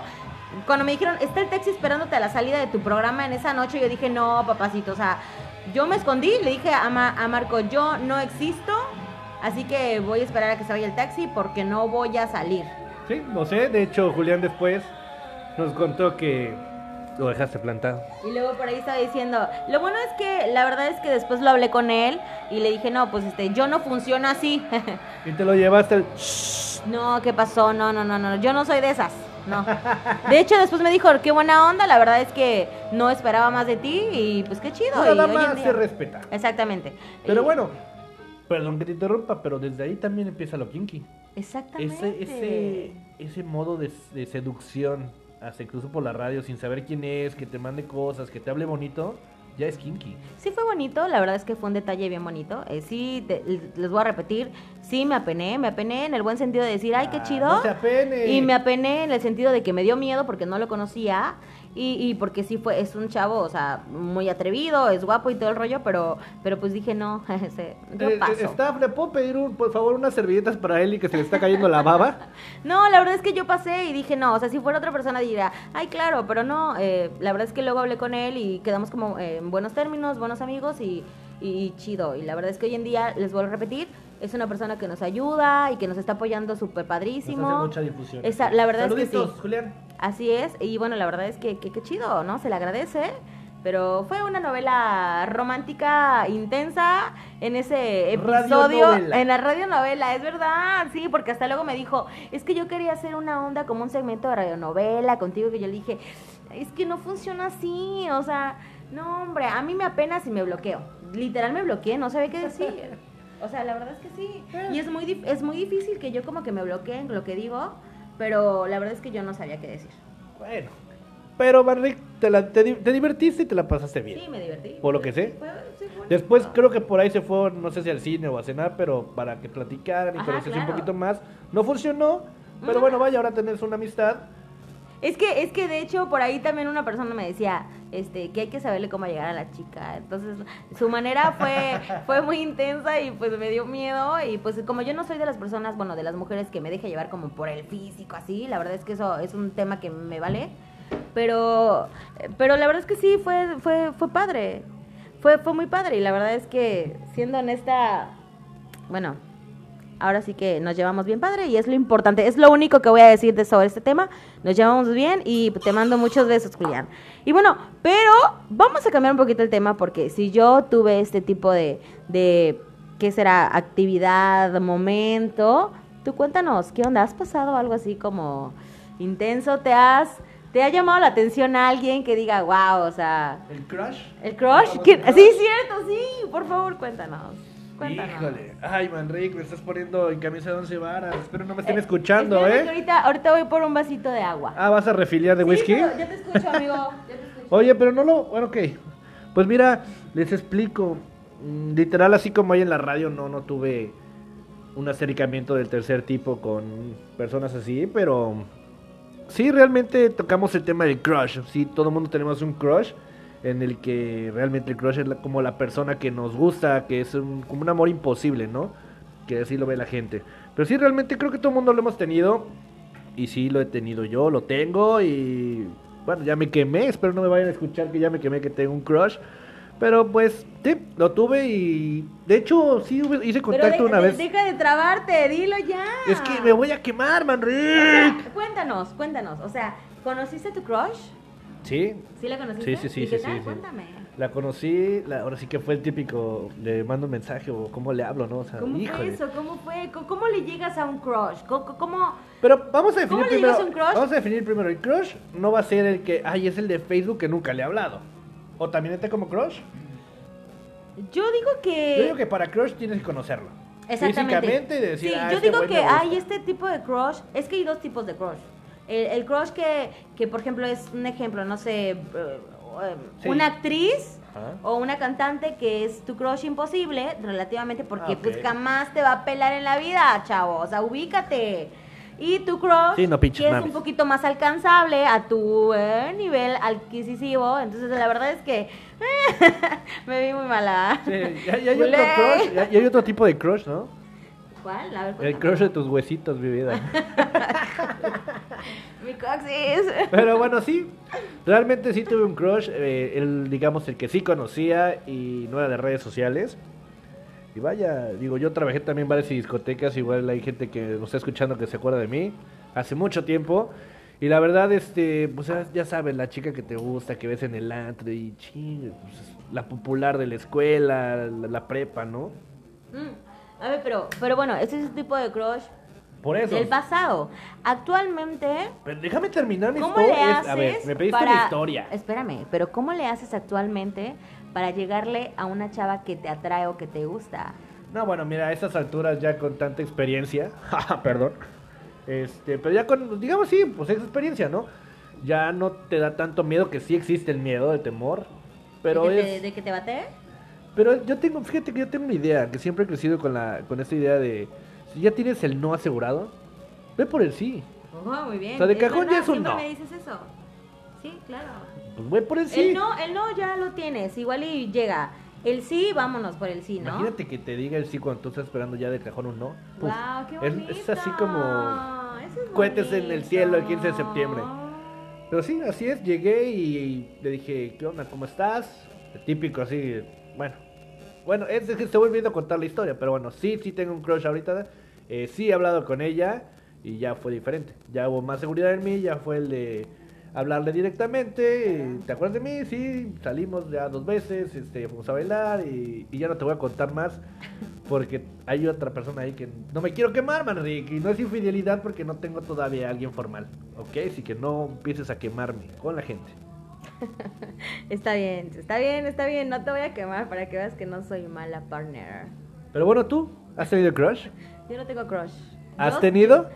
cuando me dijeron, está el taxi esperándote a la salida de tu programa en esa noche, yo dije, no, papacito, o sea, yo me escondí, le dije a, Ma- a Marco, yo no existo, así que voy a esperar a que se vaya el taxi porque no voy a salir. Sí, no sé. De hecho, Julián después nos contó que lo dejaste plantado. Y luego por ahí estaba diciendo, lo bueno es que la verdad es que después lo hablé con él y le dije, no, pues este, yo no funciono así. [LAUGHS] Y te lo llevaste al... no, ¿qué pasó? No, no, no, no, yo no soy de esas. No. De hecho, después me dijo, qué buena onda, la verdad es que no esperaba más de ti y pues qué chido. Y en día- se respeta. Exactamente. Pero Y- bueno, perdón que te interrumpa, pero desde ahí también empieza lo kinky. Exactamente. Ese, ese, ese modo de, de seducción, hasta incluso por la radio, sin saber quién es, que te mande cosas, que te hable bonito, ya es kinky. Sí fue bonito, la verdad es que fue un detalle bien bonito. Eh, sí, te- les voy a repetir, sí me apené, me apené en el buen sentido de decir, ay, qué Ah, chido. no se apene. Y me apené en el sentido de que me dio miedo porque no lo conocía y, y porque sí fue, es un chavo, o sea, muy atrevido, es guapo y todo el rollo, pero, pero pues dije, no, [LAUGHS] ese, yo Eh, paso. staff, ¿le puedo pedir un- por favor unas servilletas para él y que se le está cayendo la baba? [LAUGHS] No, la verdad es que yo pasé y dije, no, o sea, si fuera otra persona diría, ay, claro, pero no, eh, la verdad es que luego hablé con él y quedamos como eh, en buenos términos, buenos amigos y, y chido. Y la verdad es que hoy en día, les vuelvo a repetir, es una persona que nos ayuda y que nos está apoyando súper padrísimo. Nos hace mucha difusión. Esa- la verdad es que sí. Julián. Así es, y bueno, la verdad es que qué chido, ¿no? Se le agradece. Pero fue una novela romántica intensa en ese episodio, en la radionovela, es verdad, sí, porque hasta luego me dijo, es que yo quería hacer una onda como un segmento de radionovela contigo, que yo le dije, es que no funciona así, o sea, no, hombre, a mí me apenas y me bloqueo, literal me bloqueé, no sabía qué decir. O sea, la verdad es que sí. Y es muy, es muy difícil que yo como que me bloquee en lo que digo, pero la verdad es que yo no sabía qué decir. Bueno. Pero, Manrique, te, la- te, di- te divertiste y te la pasaste bien. Sí, me divertí. Por lo que sé. Fue- sí, fue bonito. Después creo que por ahí se fue, no sé si al cine o a cenar, pero para que platicaran y conocerse claro. un poquito más. No funcionó, pero bueno, vaya, ahora tenés una amistad. Es que, es que de hecho por ahí también una persona me decía, este, que hay que saberle cómo llegar a la chica. Entonces, su manera fue, [LAUGHS] fue muy intensa y pues me dio miedo. Y pues como yo no soy de las personas, bueno, de las mujeres que me deja llevar como por el físico, así, la verdad es que eso es un tema que me vale. Pero, pero la verdad es que sí, fue, fue, fue padre. Fue, fue muy padre. Y la verdad es que, siendo honesta, bueno, ahora sí que nos llevamos bien padre y es lo importante, es lo único que voy a decir de sobre este tema, nos llevamos bien y te mando muchos besos, Julián. Y bueno, pero vamos a cambiar un poquito el tema porque si yo tuve este tipo de, de ¿qué será? Actividad, momento, tú cuéntanos, ¿qué onda? ¿Has pasado algo así como intenso? ¿Te has, te ha llamado la atención a alguien que diga, wow, o sea, ¿El crush? el crush? ¿Quién- Sí, cierto, sí, por favor, cuéntanos. Cuéntanos. Híjole. Ay, Manrique, me estás poniendo en camisa de once varas. Espero no me estén Eh, escuchando, que ¿eh? ahorita, ahorita voy por un vasito de agua. Ah, ¿vas a refiliar de Sí, whisky? ya te escucho, amigo. Ya te escucho. [LAUGHS] Oye, pero no lo... Bueno, ok. Pues mira, les explico. Mm, Literal, así como hay en la radio, no, no tuve un acercamiento del tercer tipo con personas así, pero... Sí, realmente tocamos el tema del crush. Sí, todo el mundo tenemos un crush en el que realmente el crush es como la persona que nos gusta, que es un- como un amor imposible, ¿no? Que así lo ve la gente. Pero sí, realmente creo que todo el mundo lo hemos tenido. Y sí, lo he tenido yo, lo tengo y bueno, ya me quemé, espero no me vayan a escuchar que ya me quemé que tengo un crush. Pero pues, sí, lo tuve y de hecho sí hice contacto Pero de- una de- vez. Deja de trabarte, dilo ya. Es que me voy a quemar, O Manrique. sea, cuéntanos, cuéntanos. O sea, ¿conociste a tu crush? Sí, ¿Sí la conociste? Sí, sí, sí, ¿Y qué sí, tal? sí. Cuéntame. la conocí, la- ahora sí que fue el típico, le mando un mensaje o cómo le hablo, ¿no? O sea, ¿Cómo fue híjole. eso? ¿Cómo fue? ¿Cómo, cómo le llegas a un crush? ¿Cómo, cómo- Pero vamos a definir ¿Cómo le primero. digas un crush? Vamos a definir primero. El crush no va a ser el que, ay, es el de Facebook que nunca le he hablado. O también está como crush. Yo digo que... Yo digo que para crush tienes que conocerlo. Exactamente. Físicamente y decir, sí, ah, yo este digo que hay este tipo de crush. Es que hay dos tipos de crush. El, el crush que, que, por ejemplo, es un ejemplo, no sé, eh, Sí. una actriz Ajá. o una cantante que es tu crush imposible, relativamente, porque Ah, pues jamás te va a pelar en la vida, chavo. O sea, ubícate. Y tu crush, Sí, no pinches que es un poquito más alcanzable a tu eh, nivel adquisitivo. Entonces, la verdad es que [LAUGHS] me vi muy mala. Sí, y hay, y hay otro crush, y hay otro tipo de crush, ¿no? ¿Cuál? A ver, El crush de tus huesitos, mi vida. [LAUGHS] Mi coxis. Pero bueno, sí, realmente sí tuve un crush, eh, el, digamos, el que sí conocía y no era de redes sociales. Y vaya, digo, yo trabajé también en bares y discotecas, igual hay gente que nos está escuchando que se acuerda de mí, hace mucho tiempo. Y la verdad, este, pues ya- sabes, la chica que te gusta, que ves en el antro y ching, pues, es la popular de la escuela, la, la prepa, ¿no? Mm, A ver, pero, pero bueno, ese es el tipo de crush Por eso. del pasado. Actualmente, Pero déjame terminar mi ¿cómo le haces A ver, me pediste para... historia. Espérame, pero ¿cómo le haces actualmente para llegarle a una chava que te atrae o que te gusta? No, bueno, mira, a estas alturas ya con tanta experiencia, [LAUGHS] perdón, este, pero ya con, digamos sí, pues es experiencia, ¿no? Ya no te da tanto miedo, que sí existe el miedo, el temor, pero ¿De que, te, de que te bate? Pero yo tengo, fíjate que yo tengo una idea, que siempre he crecido con la, con esta idea de, si ya tienes el no asegurado, ve por el sí, Oh, muy bien. O sea, de cajón verdad, ya es un no. me dices eso. Sí, claro. pues ve por el sí. El no, el no ya lo tienes, igual y llega. El sí, vámonos por el sí, ¿no? Imagínate que te diga el sí cuando tú estás esperando ya de cajón un no. Puf, Wow, qué es- bonito. es así como Eso es cohetes en el cielo el 15 de septiembre. Pero sí, así es, llegué y le dije, ¿qué onda? ¿Cómo estás? El típico así, bueno. Bueno, es, es que estoy volviendo a contar la historia, pero bueno, sí, sí tengo un crush ahorita. Eh, sí he hablado con ella y ya fue diferente. Ya hubo más seguridad en mí, ya fue el de hablarle directamente. eh, ¿Te acuerdas de mí? Sí, salimos ya dos veces, este, fuimos a bailar y, y ya no te voy a contar más porque hay otra persona ahí que no me quiero quemar, Manrique, y no es infidelidad porque no tengo todavía a alguien formal, ¿ok? Así que no empieces a quemarme con la gente. [LAUGHS] Está bien, está bien, está bien. No te voy a quemar para que veas que no soy mala partner. Pero bueno, ¿tú has tenido crush? Yo no tengo crush. ¿Has Yo tenido?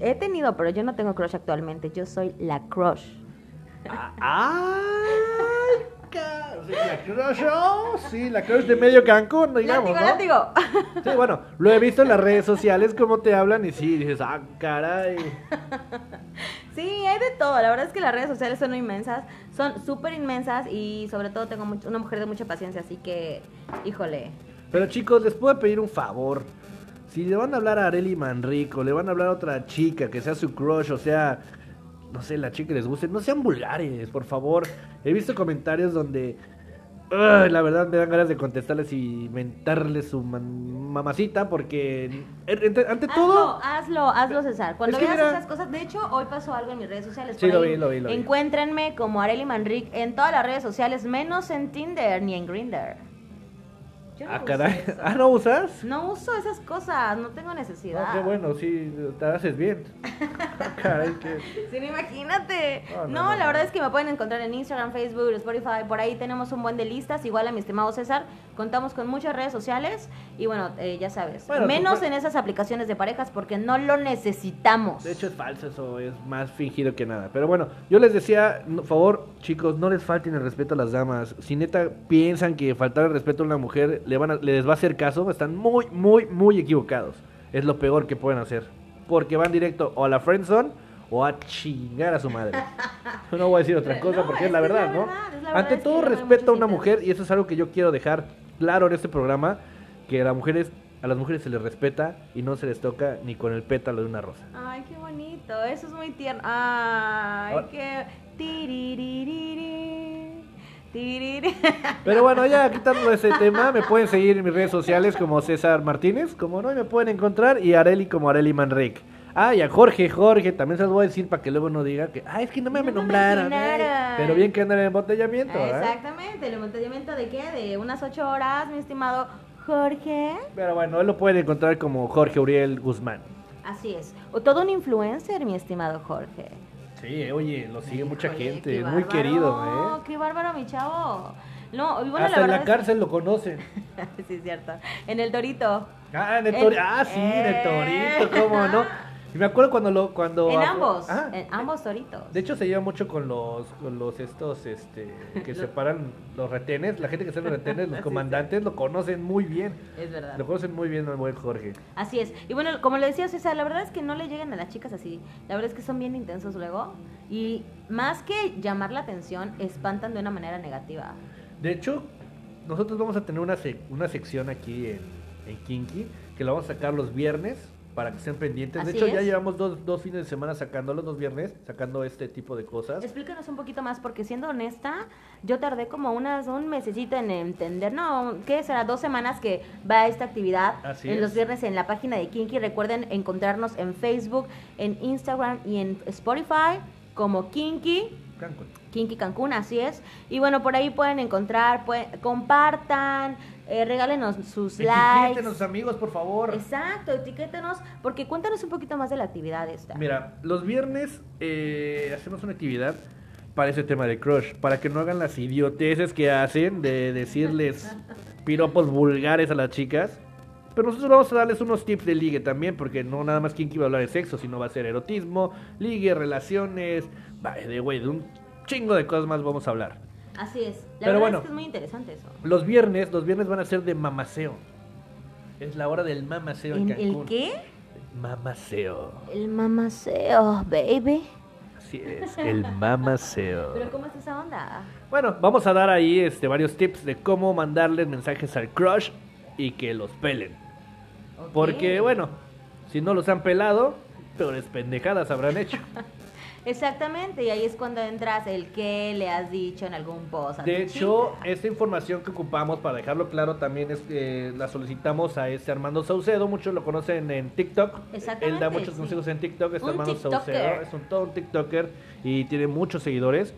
He tenido, pero yo no tengo crush actualmente. Yo soy la crush. Ah, La crush, oh, sí, la crush de medio Cancún, digamos, látigo, ¿no? látigo. Sí, bueno, lo he visto en las redes sociales, cómo te hablan y sí, dices, ah, caray. Sí, hay de todo. La verdad es que las redes sociales son inmensas. Son súper inmensas y sobre todo tengo much- una mujer de mucha paciencia. Así que, híjole. Pero chicos, les puedo pedir un favor. Si le van a hablar a Areli Manrico, le van a hablar a otra chica que sea su crush, o sea, no sé, la chica que les guste, no sean vulgares, por favor. He visto comentarios donde, la verdad, me dan ganas de contestarles y mentarles su mamacita, porque ante, ante todo, Hazlo, hazlo, hazlo, César. Cuando Es que veas mira- esas cosas, de hecho, hoy pasó algo en mis redes sociales. Sí, lo vi, lo vi, lo vi. Encuéntrenme como Areli Manric en todas las redes sociales, menos en Tinder ni en Grindr. Yo no ah, uso caray, eso. [LAUGHS] ah, ¿no usas? No uso esas cosas, no tengo necesidad. Ah, qué bueno, sí, te haces bien. Ah, [LAUGHS] caray, que... Sí, no, imagínate. No, no, No, la verdad es que me pueden encontrar en Instagram, Facebook, Spotify. Por ahí tenemos un buen de listas. Igual a mi estimado César, contamos con muchas redes sociales. Y bueno, eh, ya sabes, Bueno, menos tú- en esas aplicaciones de parejas porque no lo necesitamos. De hecho es falso, eso es más fingido que nada. Pero bueno, yo les decía, por favor, chicos, no les falten el respeto a las damas. Si neta piensan que faltar el respeto a una mujer le van a- les va a hacer caso, están muy, muy, muy equivocados. Es lo peor que pueden hacer. Porque van directo o a la friendzone o a chingar a su madre. [LAUGHS] No voy a decir otra cosa No, porque es es la que es la verdad, ¿no? la verdad, Ante todo respeto a una mujer, y eso es algo que yo quiero dejar claro en este programa, que a las mujeres, a las mujeres se les respeta y no se les toca ni con el pétalo de una rosa. Ay, qué bonito. Eso es muy tierno. Ay, Ahora- qué. [LAUGHS] Pero bueno, ya quitando ese tema, me pueden seguir en mis redes sociales como César Martínez, como no, y me pueden encontrar, y Areli como Areli Manrique. Ah, y a Jorge, Jorge, también se los voy a decir para que luego no diga que, ah, es que no me, No me nombraron. eh". Pero bien que andan en embotellamiento, ¿eh? Exactamente, el embotellamiento de qué? De unas ocho horas, mi estimado Jorge. Pero bueno, él lo pueden encontrar como Jorge Uriel Guzmán. Así es. O todo un influencer, mi estimado Jorge. Sí, eh, oye, lo sigue mucha gente, qué muy bárbaro, querido, ¿eh? Qué bárbaro, mi chavo. No, bueno, Hasta la en la cárcel lo conocen. [LAUGHS] sí, es cierto. En el Dorito. Ah, En- Tori- ah, sí, de Eh. Torito, cómo no. [LAUGHS] Y me acuerdo cuando lo cuando En ah, ambos. ah, En ambos Doritos. De hecho se lleva mucho con los con los estos este que [LAUGHS] separan los retenes, la gente que hace los retenes, los [LAUGHS] Sí, comandantes lo conocen muy bien. Es verdad. Lo conocen muy bien el buen Jorge. Así es. Y bueno, como le decía César, la verdad es que no le llegan a las chicas así. La verdad es que son bien intensos luego. Y más que llamar la atención, espantan de una manera negativa. De hecho, nosotros vamos a tener una sec- una sección aquí en, en Kinky que la vamos a sacar los viernes para que estén pendientes. de hecho, ya llevamos dos, dos fines de semana sacándolo, dos viernes, sacando este tipo de cosas. Explícanos un poquito más, porque siendo honesta, yo tardé como unas un mesecito en entender, no, ¿qué será? Dos semanas que va esta actividad Así en es. los viernes en la página de Kinky. Recuerden encontrarnos en Facebook, en Instagram y en Spotify como Kinky. Cancún. Kinky Cancún, así es. Y bueno, por ahí pueden encontrar, pueden- compartan, eh, regálenos sus likes. Etiquétenos, amigos, por favor. Exacto, etiquétenos, porque cuéntanos un poquito más de la actividad esta. Mira, los viernes eh, hacemos una actividad para ese tema de crush, para que no hagan las idioteces que hacen de decirles [LAUGHS] piropos vulgares a las chicas. Pero nosotros vamos a darles unos tips de ligue también, porque no nada más Kinky va a hablar de sexo, sino va a ser erotismo, ligue, relaciones, de güey, de un chingo de cosas más vamos a hablar. Así es. La Pero verdad bueno. es que es muy interesante eso. Los viernes, los viernes van a ser de mamaceo. Es la hora del mamaceo en ¿En ¿El Cancún. qué? Mamaceo. El mamaceo, baby. Así es, el mamaceo. [LAUGHS] Pero ¿cómo es esa onda? Bueno, vamos a dar ahí este, varios tips de cómo mandarles mensajes al crush y que los pelen. Porque, bueno, si no los han pelado, peores pendejadas habrán hecho. [LAUGHS] Exactamente, y ahí es cuando entras el que le has dicho en algún post. De hecho, esta información que ocupamos, para dejarlo claro, también es que la solicitamos a este Armando Saucedo. Muchos lo conocen en TikTok. Exactamente, Él da muchos sí. consejos en TikTok. Es Un Armando tiktoker. Saucedo. Es un, todo un TikToker y tiene muchos seguidores.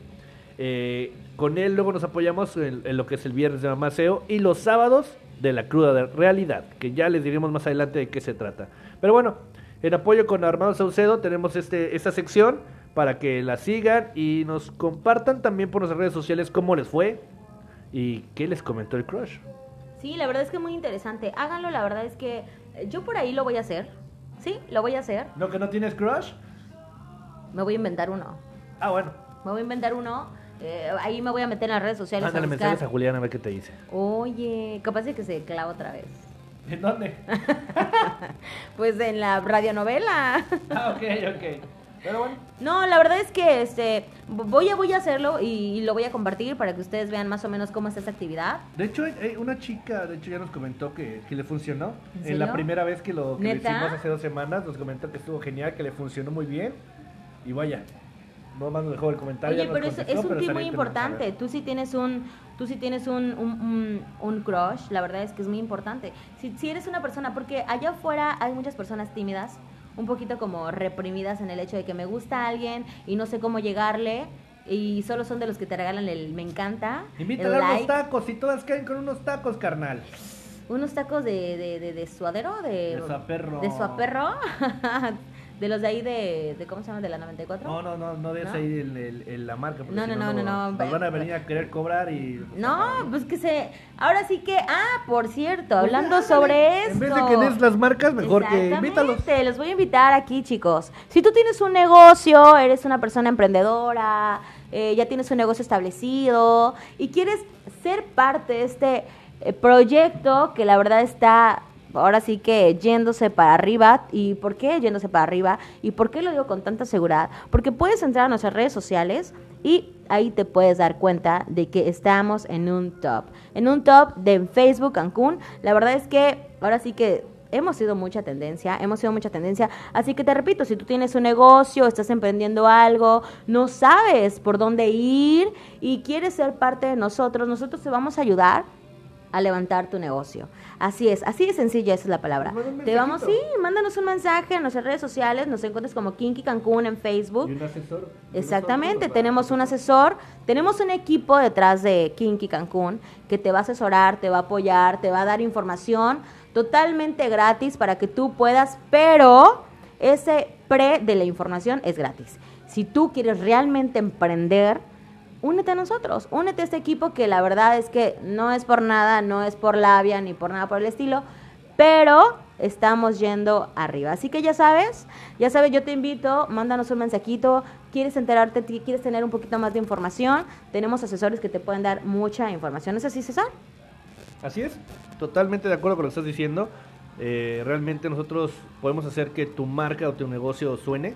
Eh, con él luego nos apoyamos en, en lo que es el viernes de Mamaceo y los sábados de la cruda de realidad, que ya les diremos más adelante de qué se trata. Pero bueno, en apoyo con Armando Saucedo tenemos este, esta sección para que la sigan y nos compartan también por nuestras redes sociales cómo les fue y qué les comentó el crush. Sí, la verdad es que muy interesante. Háganlo, la verdad es que eh, yo por ahí lo voy a hacer. Sí, lo voy a hacer. ¿No que no tienes crush? Me voy a inventar uno. Ah, bueno. Me voy a inventar uno. eh, ahí me voy a meter en las redes sociales Mándale mensajes a Julián a ver qué te dice. Oye, capaz de que se clava otra vez. ¿En dónde? [LAUGHS] Pues en la radionovela. ah, ok, ok. Pero bueno. No, la verdad es que este voy a voy a hacerlo y, lo voy a compartir para que ustedes vean más o menos cómo es esta actividad. De hecho, hay- una chica, de hecho ya nos comentó que, que le funcionó. ¿En En, la serio? primera vez que lo, que hicimos hace dos semanas, nos comentó que estuvo genial, que le funcionó muy bien. Y vaya, no más nos dejó el comentario. Oye, pero es, contestó, es un tip muy importante. Tú sí tienes un, tú sí tienes un, un, un- un crush, la verdad es que es muy importante. Si, si eres una persona, porque allá afuera hay muchas personas tímidas, un poquito como reprimidas en el hecho de que me gusta alguien y no sé cómo llegarle. Y solo son de los que te regalan el me encanta. Invítala el a unos like. tacos y todas caen con unos tacos, carnal. Unos tacos de, de, de, de suadero, de... De suaperro. De suaperro. [LAUGHS] de los de ahí de, de... ¿Cómo se llama? De la 94. No, no, no, no des ¿No? ahí el, el- el- la marca. No, no, no, no, no. Nos van a venir a querer cobrar y. No, pues que se... Ahora sí que... Ah, por cierto, hablando Ándale, sobre esto. En vez de que des las marcas, mejor que invítalos. Los voy a invitar aquí, chicos. Si tú tienes un negocio, eres una persona emprendedora, eh, ya tienes un negocio establecido y quieres ser parte de este eh, proyecto que la verdad está ahora sí que yéndose para arriba. ¿Y por qué yéndose para arriba? ¿Y por qué lo digo con tanta seguridad? Porque puedes entrar a nuestras redes sociales y ahí te puedes dar cuenta de que estamos en un top. En un top de Facebook Cancún. La verdad es que ahora sí que hemos sido mucha tendencia, hemos sido mucha tendencia. Así que te repito, si tú tienes un negocio, estás emprendiendo algo, no sabes por dónde ir y quieres ser parte de nosotros, nosotros te vamos a ayudar a levantar tu negocio. Así es, así de sencilla esa es la palabra. Te vamos, sí, mándanos un mensaje en nuestras redes sociales, nos encuentras como Kinky Cancún en Facebook. Y un asesor. Exactamente, tenemos un asesor, tenemos un equipo detrás de Kinky Cancún que te va a asesorar, te va a apoyar, te va a dar información totalmente gratis para que tú puedas, pero ese pre de la información es gratis. Si tú quieres realmente emprender, únete a nosotros, únete a este equipo que la verdad es que no es por nada, no es por labia ni por nada por el estilo, pero estamos yendo arriba. Así que ya sabes, ya sabes, yo te invito, mándanos un mensajito, quieres enterarte, quieres tener un poquito más de información, tenemos asesores que te pueden dar mucha información. ¿Es así, César? Así es, totalmente de acuerdo con lo que estás diciendo. Eh, realmente nosotros podemos hacer que tu marca o tu negocio suene.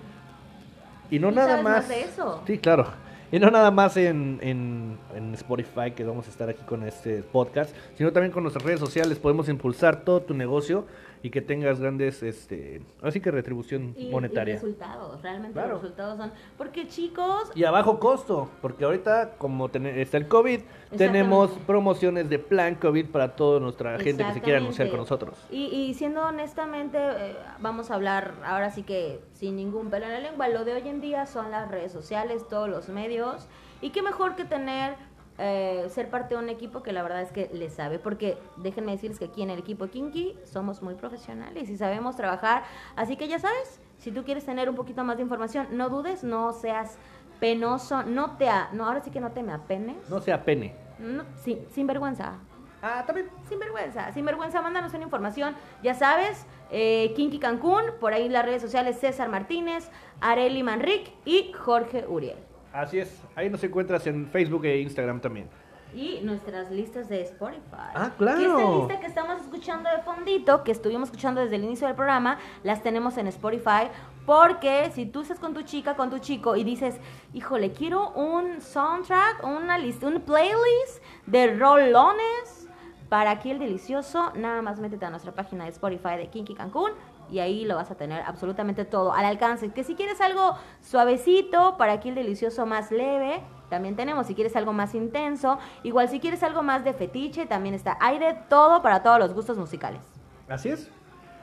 Y no Tú nada sabes más. más de eso. Sí, claro. Y no nada más en, en, en Spotify, que vamos a estar aquí con este podcast, sino también con nuestras redes sociales. Podemos impulsar todo tu negocio y que tengas grandes, este, así que retribución Y, monetaria. y resultados, realmente Claro. los resultados son... Porque chicos, Y a bajo costo, porque ahorita como ten- está el COVID, tenemos promociones de plan COVID para toda nuestra gente que se quiera anunciar con nosotros. Y, y siendo honestamente, eh, vamos a hablar ahora sí que sin ningún pelo en la lengua, lo de hoy en día son las redes sociales, todos los medios, y qué mejor que tener, eh, ser parte de un equipo que la verdad es que le sabe, porque déjenme decirles que aquí en el equipo Kinky somos muy profesionales y sabemos trabajar, así que ya sabes, si tú quieres tener un poquito más de información, no dudes, no seas penoso, no te, a- no, ahora sí que no te me apenes, No sea pene. no, sin, sin vergüenza. Ah, también. Sin vergüenza, sin vergüenza, mándanos una información. Ya sabes, eh, Kinky Cancún, por ahí las redes sociales César Martínez, Areli Manric y Jorge Uriel. Así es, ahí nos encuentras en Facebook e Instagram también. Y nuestras listas de Spotify. Ah, claro. Y esta lista que estamos escuchando de fondito, que estuvimos escuchando desde el inicio del programa, las tenemos en Spotify. Porque si tú estás con tu chica, con tu chico y dices, híjole, quiero un soundtrack, una lista, un playlist de rolones para aquí el delicioso, nada más métete a nuestra página de Spotify de Kinky Cancún y ahí lo vas a tener absolutamente todo al alcance. Que si quieres algo suavecito, para aquí el delicioso más leve, también tenemos. Si quieres algo más intenso, igual si quieres algo más de fetiche, también está. Hay de todo para todos los gustos musicales. Así es.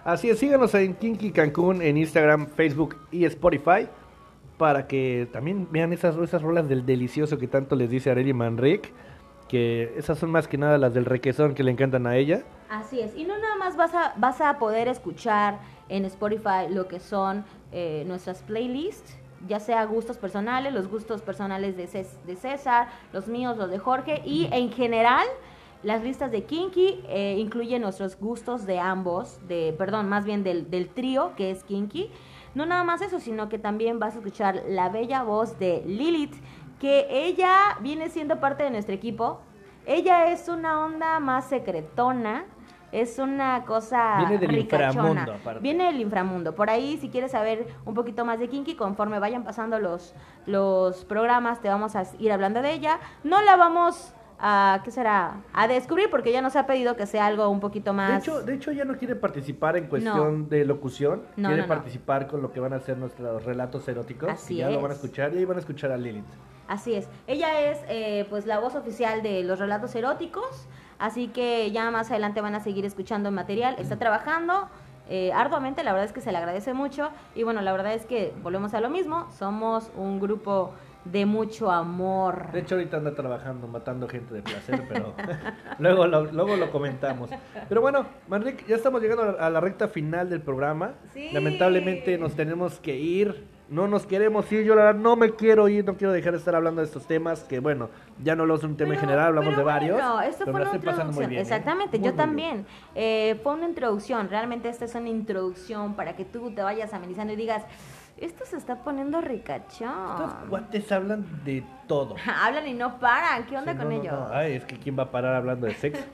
Así es, síganos en Kinky Cancún en Instagram, Facebook y Spotify para que también vean esas, esas rolas del delicioso que tanto les dice Areli Manrique, que esas son más que nada las del requesón que le encantan a ella. Así es. Y no nada más vas a, vas a poder escuchar en Spotify lo que son eh, nuestras playlists, ya sea gustos personales, los gustos personales de, Cés- de César, los míos, los de Jorge, y en general las listas de Kinky eh, incluyen nuestros gustos de ambos, de, perdón, más bien del, del trío que es Kinky. No nada más eso, sino que también vas a escuchar la bella voz de Lilith, que ella viene siendo parte de nuestro equipo. Ella es una onda más secretona, es una cosa Viene del ricachona. inframundo, aparte. Viene del inframundo. Por ahí, si quieres saber un poquito más de Kinky, conforme vayan pasando los, los programas, te vamos a ir hablando de ella. No la vamos a, ¿qué será? A descubrir, porque ella nos ha pedido que sea algo un poquito De más... hecho, de hecho, ella no quiere participar en cuestión de locución, No, quiere no, no. participar con lo que van a ser nuestros relatos eróticos. Así y ya lo van a escuchar y ahí van a escuchar a Lilith. Así es. Ella es eh, pues la voz oficial de los relatos eróticos, así que ya más adelante van a seguir escuchando el material. Está trabajando eh, arduamente, la verdad es que se le agradece mucho y bueno, la verdad es que volvemos a lo mismo, somos un grupo de mucho amor. De hecho, ahorita anda trabajando, matando gente de placer, pero [LAUGHS] luego, lo, luego lo comentamos. Pero bueno, Manrique, ya estamos llegando a la, a la recta final del programa. Sí. Lamentablemente nos tenemos que ir. No nos queremos ir, yo la verdad no me quiero ir, no quiero dejar de estar hablando de estos temas, que bueno, ya no hablamos de un tema en Pero- general, hablamos pero de varios. Bueno, esto fue una estoy pasando muy introducción. bien. ¿eh? Exactamente, Muy, yo muy también. Eh, fue una introducción. Realmente esta es una introducción para que tú te vayas amenizando y digas, esto se está poniendo ricachón. Estos cuates hablan de todo. [LAUGHS] Hablan y no paran. ¿Qué onda Sí, con no, no, ellos? no. Ay, es que quién va a parar hablando de sexo.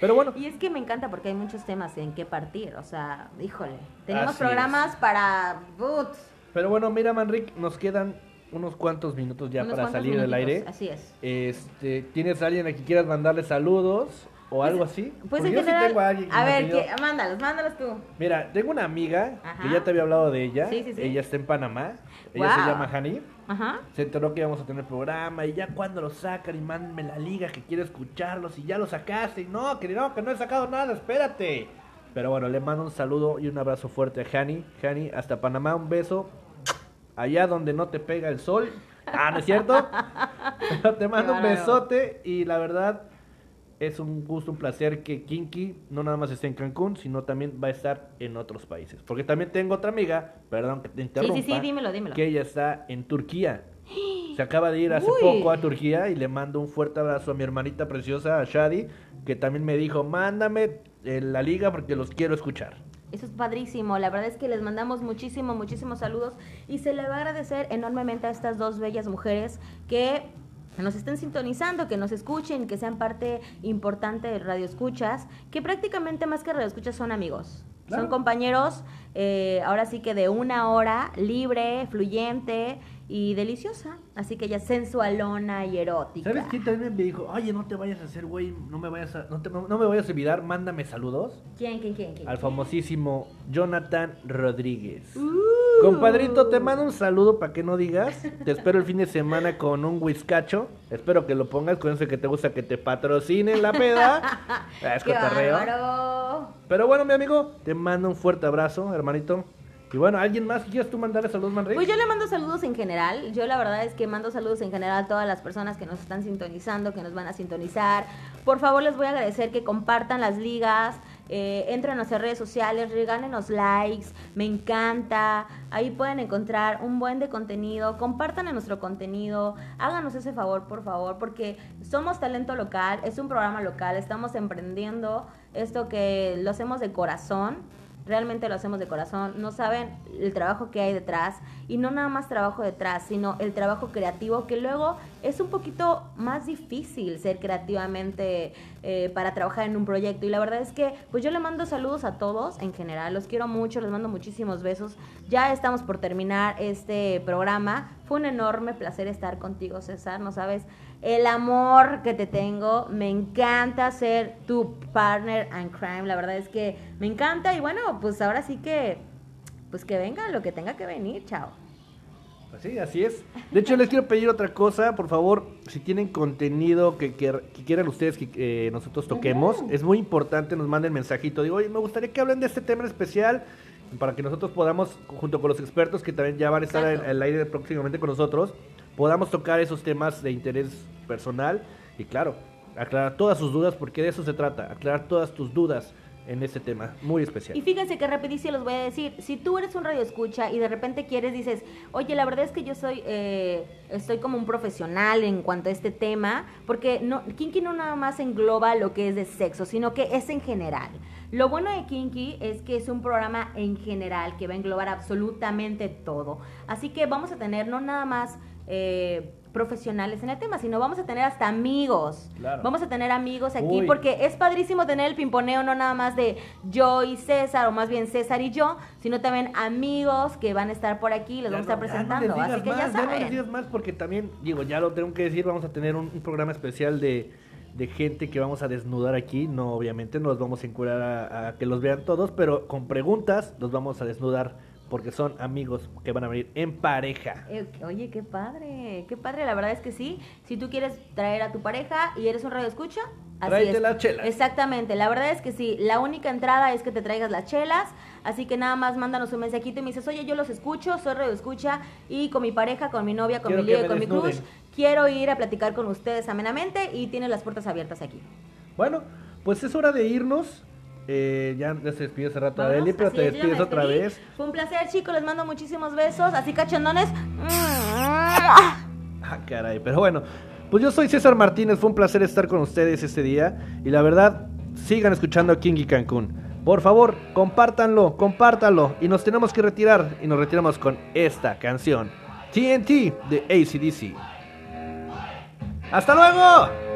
Pero bueno, [LAUGHS] Y es que me encanta porque hay muchos temas en que partir. O sea, híjole. Tenemos Así programas para. Boots, pero bueno, mira Manrique, nos quedan unos cuantos minutos ya unos para salir del aire. Así es. Este, ¿tienes a alguien a quien quieras mandarle saludos? o algo así. Pues en yo sí tengo a alguien que a ver, que, mándalos, mándalos tú. Mira, tengo una amiga que ya te había hablado de ella. Sí, sí, sí. Ella está en Panamá. Ella se Wow. llama Hani. Ajá. Se enteró que íbamos a tener programa y ya cuando lo sacan y mándenme la liga que quiero escucharlos y ya lo sacaste y no, que no, que no he sacado nada, espérate. Pero bueno, le mando un saludo y un abrazo fuerte a Hani. Hani, hasta Panamá, un beso. Allá donde no te pega el sol. Ah, ¿no es cierto? Pero te mando un besote y la verdad es un gusto, un placer que Kinky no nada más esté en Cancún, sino también va a estar en otros países. Porque también tengo otra amiga, perdón que te interrumpa, sí, dímelo, dímelo. que ella está en Turquía. Se acaba de ir hace Uy. poco a Turquía y le mando un fuerte abrazo a mi hermanita preciosa, a Shadi, que también me dijo, mándame eh, la liga porque los quiero escuchar. Eso es padrísimo. La verdad es que les mandamos muchísimo, muchísimos saludos y se le va a agradecer enormemente a estas dos bellas mujeres que nos estén sintonizando, que nos escuchen, que sean parte importante de Radio Escuchas, que prácticamente más que Radio Escuchas son amigos. Claro. Son compañeros, eh, ahora sí que de una hora, libre, fluyente y deliciosa. Así que ya sensualona y erótica. ¿Sabes quién también me dijo, oye, no te vayas a hacer güey, no me vayas a, no, te- no me vayas a olvidar, mándame saludos? ¿Quién, quién, quién? quién? Al famosísimo Jonathan Rodríguez. Uh. Compadrito, te mando un saludo para que no digas. Te espero el fin de semana con un whiskacho. Espero que lo pongas con eso que te gusta que te patrocinen la peda. [LAUGHS] Es ¡Qué cotorreo. bárbaro! Pero bueno, mi amigo, te mando un fuerte abrazo, hermanito. Y bueno, ¿alguien más que quieras tú mandarle saludos, Manrey? Pues yo le mando saludos en general. Yo la verdad es que mando saludos en general a todas las personas que nos están sintonizando, que nos van a sintonizar. Por favor, les voy a agradecer que compartan las ligas, eh, entren a nuestras redes sociales, regálenos likes, me encanta. Ahí pueden encontrar un buen de contenido. Compartan nuestro contenido. Háganos ese favor, por favor, porque somos talento local, es un programa local, estamos emprendiendo esto que lo hacemos de corazón. Realmente lo hacemos de corazón. No saben el trabajo que hay detrás. Y no nada más trabajo detrás, sino el trabajo creativo, que luego es un poquito más difícil ser creativamente eh, para trabajar en un proyecto. Y la verdad es que, pues yo le mando saludos a todos en general. Los quiero mucho, les mando muchísimos besos. Ya estamos por terminar este programa. Fue un enorme placer estar contigo, César. No sabes el amor que te tengo. Me encanta ser tu partner and crime. La verdad es que me encanta. Y bueno, pues ahora sí que, pues que venga lo que tenga que venir. Chao. Pues sí, así es. De hecho, les quiero pedir otra cosa. Por favor, si tienen contenido que, que- que quieran ustedes que eh, nosotros toquemos, es muy importante, nos manden mensajito. Digo, oye, me gustaría que hablen de este tema en especial para que nosotros podamos, junto con los expertos que también ya van a estar el aire próximamente con nosotros, podamos tocar esos temas de interés personal y, claro, aclarar todas sus dudas, porque de eso se trata, aclarar todas tus dudas en este tema muy especial. Y fíjense que rapidísimo les voy a decir, si tú eres un radio escucha y de repente quieres, dices, oye, la verdad es que yo soy, eh, estoy como un profesional en cuanto a este tema, porque no, Kinky no nada más engloba lo que es de sexo, sino que es en general. Lo bueno de Kinky es que es un programa en general que va a englobar absolutamente todo. Así que vamos a tener no nada más eh, profesionales en el tema, sino vamos a tener hasta amigos. Claro. Vamos a tener amigos aquí Uy. porque es padrísimo tener el pimponeo no nada más de yo y César, o más bien César y yo, sino también amigos que van a estar por aquí, les Ya vamos a estar ya presentando. no Así que ya más, no les saben. digas más porque también, digo, ya lo tengo que decir, vamos a tener un, un programa especial de, de gente que vamos a desnudar aquí. No, obviamente, no los vamos a encurar a, a que los vean todos, pero con preguntas los vamos a desnudar porque son amigos que van a venir en pareja. Eh, oye, qué padre, qué padre, la verdad es que sí. Si tú quieres traer a tu pareja y eres un radio escucha, así Tráete es. las chelas. Exactamente, la verdad es que sí. La única entrada es que te traigas las chelas, así que nada más mándanos un mensajito y me dices, oye, yo los escucho, soy radio escucha y con mi pareja, con mi novia, con Quiero mi lío y con mi crush. Quiero ir a platicar con ustedes amenamente y tienes las puertas abiertas aquí. Bueno, pues es hora de irnos. Eh, ya se despidió hace rato Adeli, pero te despides otra vez. Fue un placer, chicos, les mando muchísimos besos, así cachondones. Ah, caray, pero bueno, pues yo soy César Martínez, fue un placer estar con ustedes este día y la verdad, sigan escuchando a King y Cancún. Por favor, compártanlo, compártanlo y nos tenemos que retirar y nos retiramos con esta canción, TNT de ACDC. ¡Hasta luego!